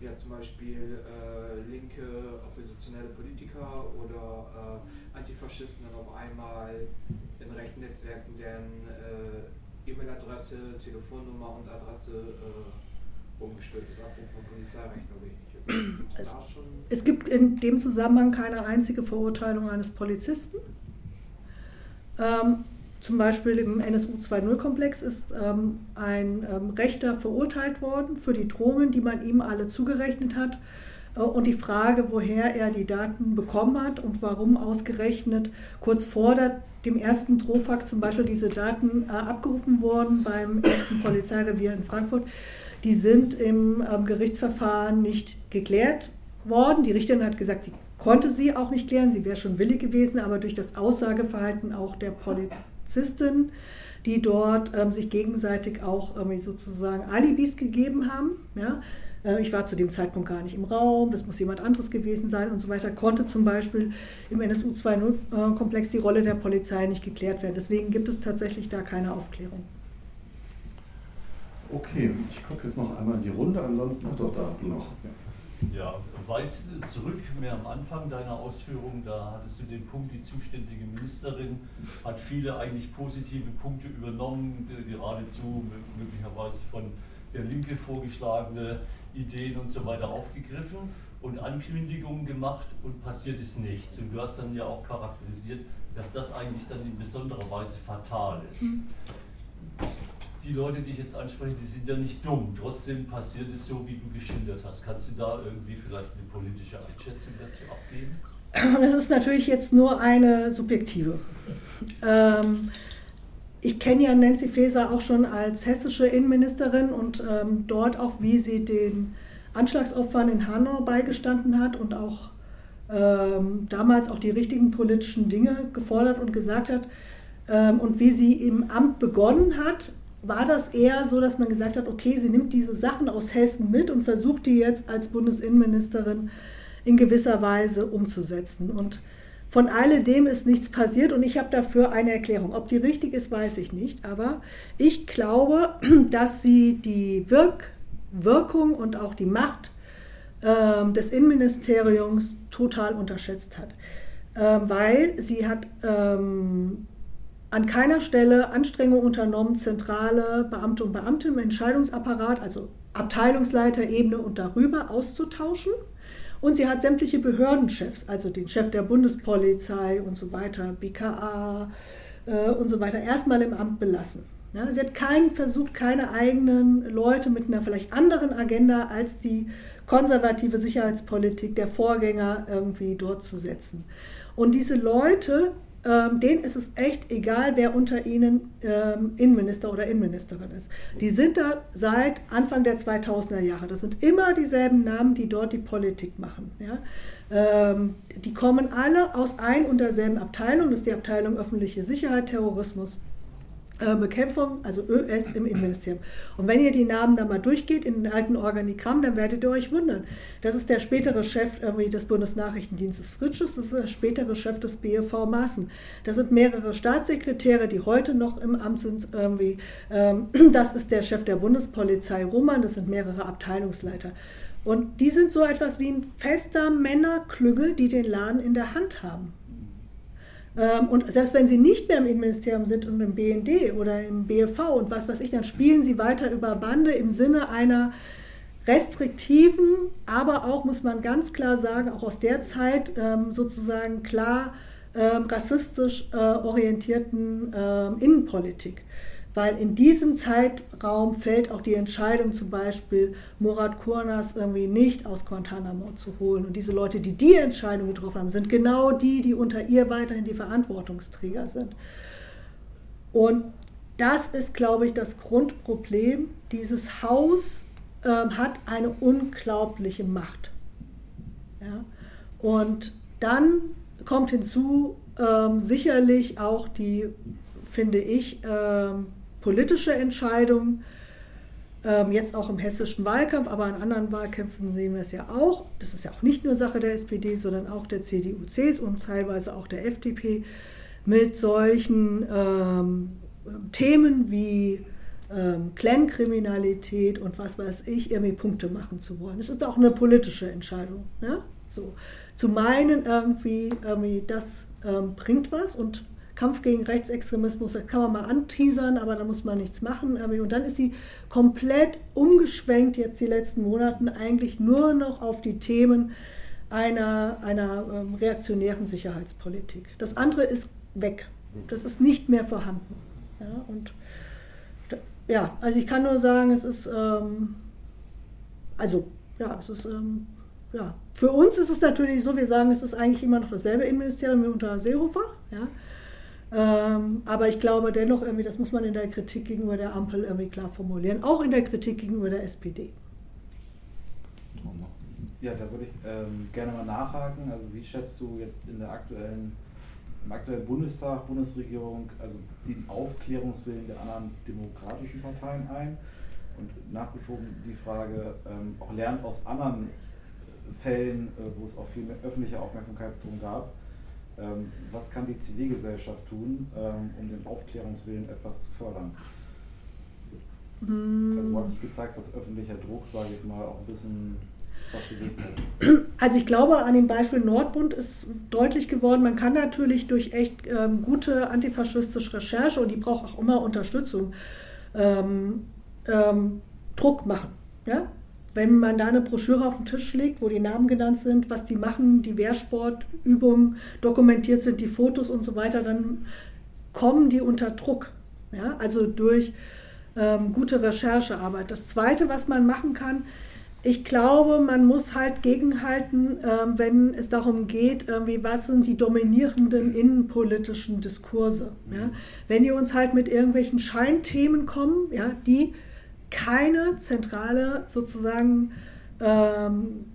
ja, zum Beispiel äh, linke oppositionelle Politiker oder äh, Antifaschisten dann auf einmal in rechten Netzwerken deren äh, E-Mail-Adresse, Telefonnummer und Adresse äh, umgestellt ist, Abruf von Polizeirechten oder ähnliches. Es, es gibt in dem Zusammenhang keine einzige Verurteilung eines Polizisten. Ähm, zum Beispiel im NSU 2.0-Komplex ist ähm, ein ähm, Rechter verurteilt worden für die Drohungen, die man ihm alle zugerechnet hat. Äh, und die Frage, woher er die Daten bekommen hat und warum ausgerechnet kurz vor der, dem ersten Drohfax zum Beispiel diese Daten äh, abgerufen wurden beim ersten Polizeirevier in Frankfurt, die sind im ähm, Gerichtsverfahren nicht geklärt worden. Die Richterin hat gesagt, sie konnte sie auch nicht klären, sie wäre schon willig gewesen, aber durch das Aussageverhalten auch der Polizei Polizisten, die dort ähm, sich gegenseitig auch ähm, sozusagen Alibis gegeben haben. Ja? Äh, ich war zu dem Zeitpunkt gar nicht im Raum, das muss jemand anderes gewesen sein und so weiter, konnte zum Beispiel im NSU 2.0-Komplex die Rolle der Polizei nicht geklärt werden. Deswegen gibt es tatsächlich da keine Aufklärung. Okay, ich gucke jetzt noch einmal in die Runde, ansonsten hat doch da noch. Ja. Ja, weit zurück, mehr am Anfang deiner Ausführungen, da hattest du den Punkt, die zuständige Ministerin hat viele eigentlich positive Punkte übernommen, geradezu möglicherweise von der Linke vorgeschlagene Ideen und so weiter aufgegriffen und Ankündigungen gemacht und passiert ist nichts. Und du hast dann ja auch charakterisiert, dass das eigentlich dann in besonderer Weise fatal ist. Die Leute, die ich jetzt anspreche, die sind ja nicht dumm. Trotzdem passiert es so, wie du geschildert hast. Kannst du da irgendwie vielleicht eine politische Einschätzung dazu abgeben? Das ist natürlich jetzt nur eine subjektive. Ähm, ich kenne ja Nancy Faeser auch schon als hessische Innenministerin und ähm, dort auch, wie sie den Anschlagsopfern in Hanau beigestanden hat und auch ähm, damals auch die richtigen politischen Dinge gefordert und gesagt hat ähm, und wie sie im Amt begonnen hat war das eher so, dass man gesagt hat, okay, sie nimmt diese Sachen aus Hessen mit und versucht die jetzt als Bundesinnenministerin in gewisser Weise umzusetzen. Und von alledem ist nichts passiert und ich habe dafür eine Erklärung. Ob die richtig ist, weiß ich nicht. Aber ich glaube, dass sie die Wirk Wirkung und auch die Macht ähm, des Innenministeriums total unterschätzt hat. Ähm, weil sie hat ähm, an keiner Stelle Anstrengungen unternommen, zentrale Beamte und Beamte im Entscheidungsapparat, also Abteilungsleiterebene und darüber auszutauschen. Und sie hat sämtliche Behördenchefs, also den Chef der Bundespolizei und so weiter, BKA äh, und so weiter, erstmal im Amt belassen. Ja, sie hat keinen versucht, keine eigenen Leute mit einer vielleicht anderen Agenda als die konservative Sicherheitspolitik der Vorgänger irgendwie dort zu setzen. Und diese Leute ähm, denen ist es echt egal, wer unter ihnen ähm, Innenminister oder Innenministerin ist. Die sind da seit Anfang der 2000er Jahre. Das sind immer dieselben Namen, die dort die Politik machen. Ja? Ähm, die kommen alle aus ein und derselben Abteilung. Das ist die Abteilung öffentliche Sicherheit, Terrorismus Bekämpfung, also ÖS im Innenministerium. Und wenn ihr die Namen da mal durchgeht in den alten Organigramm, dann werdet ihr euch wundern. Das ist der spätere Chef des Bundesnachrichtendienstes Fritsches, das ist der spätere Chef des BEV Maaßen. Das sind mehrere Staatssekretäre, die heute noch im Amt sind. Irgendwie. Ähm, das ist der Chef der Bundespolizei Roman, das sind mehrere Abteilungsleiter. Und die sind so etwas wie ein fester Männerklüngel, die den Laden in der Hand haben. Ähm, und selbst wenn sie nicht mehr im Innenministerium sind und im BND oder im BFV und was weiß ich, dann spielen sie weiter über Bande im Sinne einer restriktiven, aber auch, muss man ganz klar sagen, auch aus der Zeit ähm, sozusagen klar ähm, rassistisch äh, orientierten Innenpolitik weil in diesem Zeitraum fällt auch die Entscheidung zum Beispiel, Murat Kurnas irgendwie nicht aus Guantanamo zu holen. Und diese Leute, die die Entscheidung getroffen haben, sind genau die, die unter ihr weiterhin die Verantwortungsträger sind. Und das ist, glaube ich, das Grundproblem. Dieses Haus ähm, hat eine unglaubliche Macht. Ja? Und dann kommt hinzu ähm, sicherlich auch die, finde ich, ähm, politische Entscheidung, ähm, jetzt auch im hessischen Wahlkampf, aber in anderen Wahlkämpfen sehen wir es ja auch. Das ist ja auch nicht nur Sache der SPD, sondern auch der CDU, CSU und teilweise auch der FDP mit solchen ähm, Themen wie ähm, Clankriminalität und was weiß ich, irgendwie Punkte machen zu wollen. Das ist auch eine politische Entscheidung. Ja? So. Zu meinen, irgendwie, irgendwie das ähm, bringt was und Kampf gegen Rechtsextremismus, das kann man mal anteasern, aber da muss man nichts machen. Und dann ist sie komplett umgeschwenkt jetzt die letzten Monate eigentlich nur noch auf die Themen einer, einer ähm, reaktionären Sicherheitspolitik. Das andere ist weg. Das ist nicht mehr vorhanden. Ja, und ja, also ich kann nur sagen, es ist, ähm, also ja, es ist, ähm, ja, für uns ist es natürlich so, wir sagen, es ist eigentlich immer noch dasselbe Innenministerium wie unter Seehofer, ja. Ähm, aber ich glaube dennoch, irgendwie, das muss man in der Kritik gegenüber der Ampel irgendwie klar formulieren, auch in der Kritik gegenüber der SPD. Ja, da würde ich ähm, gerne mal nachhaken. Also wie schätzt du jetzt in der aktuellen, im aktuellen Bundestag, Bundesregierung, also den Aufklärungswillen der anderen demokratischen Parteien ein? Und nachgeschoben die Frage, ähm, auch lernt aus anderen Fällen, äh, wo es auch viel mehr öffentliche Aufmerksamkeit drum gab, was kann die Zivilgesellschaft tun, ähm, um den Aufklärungswillen etwas zu fördern? Mm. Also hat sich gezeigt, dass öffentlicher Druck, sage ich mal, auch ein bisschen was bewegt hat. Also ich glaube, an dem Beispiel Nordbund ist deutlich geworden, man kann natürlich durch echt ähm, gute antifaschistische Recherche, und die braucht auch immer Unterstützung, ähm, ähm, Druck machen. Ja? Wenn man da eine Broschüre auf den Tisch legt, wo die Namen genannt sind, was die machen, die Wehrsportübungen dokumentiert sind, die Fotos und so weiter, dann kommen die unter Druck. Ja? Also durch ähm, gute Recherchearbeit. Das Zweite, was man machen kann, ich glaube, man muss halt gegenhalten, ähm, wenn es darum geht, irgendwie, was sind die dominierenden innenpolitischen Diskurse. Ja? Wenn die uns halt mit irgendwelchen Scheinthemen kommen, ja, die keine zentrale sozusagen ähm,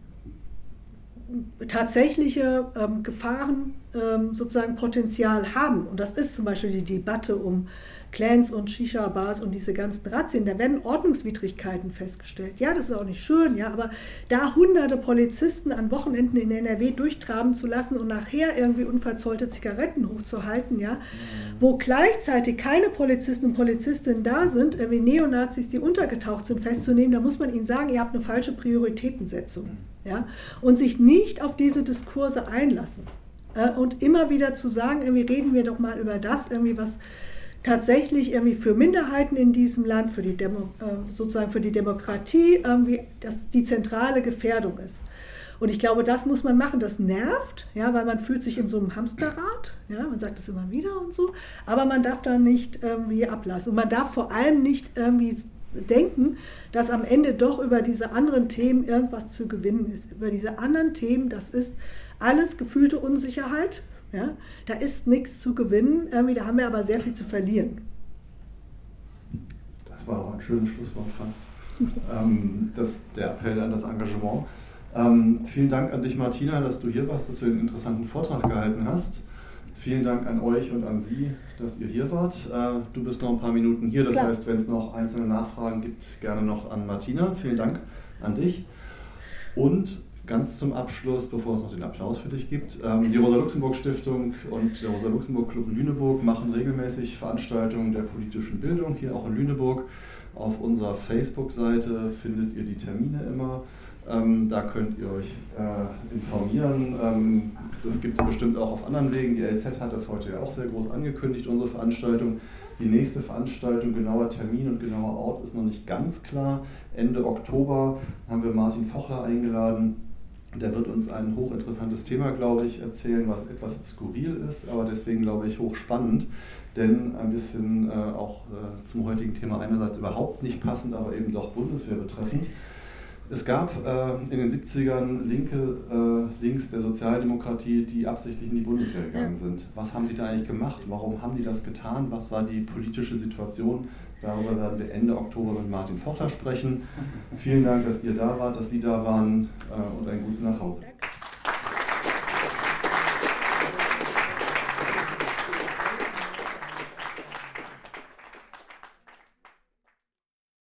tatsächliche ähm, Gefahren ähm, sozusagen Potenzial haben. Und das ist zum Beispiel die Debatte um Clans und Shisha-Bars und diese ganzen Razzien, da werden Ordnungswidrigkeiten festgestellt. Ja, das ist auch nicht schön, ja, aber da hunderte Polizisten an Wochenenden in NRW durchtraben zu lassen und nachher irgendwie unverzollte Zigaretten hochzuhalten, ja, wo gleichzeitig keine Polizisten und Polizistinnen da sind, irgendwie Neonazis, die untergetaucht sind, festzunehmen, da muss man ihnen sagen, ihr habt eine falsche Prioritätensetzung, ja, und sich nicht auf diese Diskurse einlassen. Äh, und immer wieder zu sagen, irgendwie reden wir doch mal über das, irgendwie was tatsächlich irgendwie für Minderheiten in diesem Land, für die Demo, äh, sozusagen für die Demokratie, irgendwie das die zentrale Gefährdung ist. Und ich glaube, das muss man machen. Das nervt, ja, weil man fühlt sich in so einem Hamsterrad. Ja, man sagt es immer wieder und so. Aber man darf da nicht irgendwie ablassen. Und man darf vor allem nicht irgendwie denken, dass am Ende doch über diese anderen Themen irgendwas zu gewinnen ist. Über diese anderen Themen, das ist alles gefühlte Unsicherheit. Ja? Da ist nichts zu gewinnen, irgendwie, da haben wir aber sehr viel zu verlieren. Das war doch ein schönes Schlusswort fast. ähm, das, der Appell an das Engagement. Ähm, vielen Dank an dich, Martina, dass du hier warst, dass du einen interessanten Vortrag gehalten hast. Vielen Dank an euch und an Sie, dass ihr hier wart. Äh, du bist noch ein paar Minuten hier, das Klar. heißt, wenn es noch einzelne Nachfragen gibt, gerne noch an Martina. Vielen Dank an dich. Und Ganz zum Abschluss, bevor es noch den Applaus für dich gibt. Ähm, die Rosa-Luxemburg-Stiftung und der Rosa-Luxemburg-Club Lüneburg machen regelmäßig Veranstaltungen der politischen Bildung, hier auch in Lüneburg. Auf unserer Facebook-Seite findet ihr die Termine immer. Ähm, da könnt ihr euch äh, informieren. Ähm, das gibt es bestimmt auch auf anderen Wegen. Die LZ hat das heute ja auch sehr groß angekündigt, unsere Veranstaltung. Die nächste Veranstaltung, genauer Termin und genauer Ort ist noch nicht ganz klar. Ende Oktober haben wir Martin Fochler eingeladen der wird uns ein hochinteressantes Thema, glaube ich, erzählen, was etwas skurril ist, aber deswegen, glaube ich, hochspannend. Denn ein bisschen äh, auch äh, zum heutigen Thema einerseits überhaupt nicht passend, aber eben doch Bundeswehr betreffend. Es gab äh, in den 70ern linke äh, Links der Sozialdemokratie, die absichtlich in die Bundeswehr gegangen sind. Was haben die da eigentlich gemacht? Warum haben die das getan? Was war die politische Situation? Darüber werden wir Ende Oktober mit Martin Fochter sprechen. Vielen Dank, dass ihr da wart, dass Sie da waren äh, und einen guten Nachhause.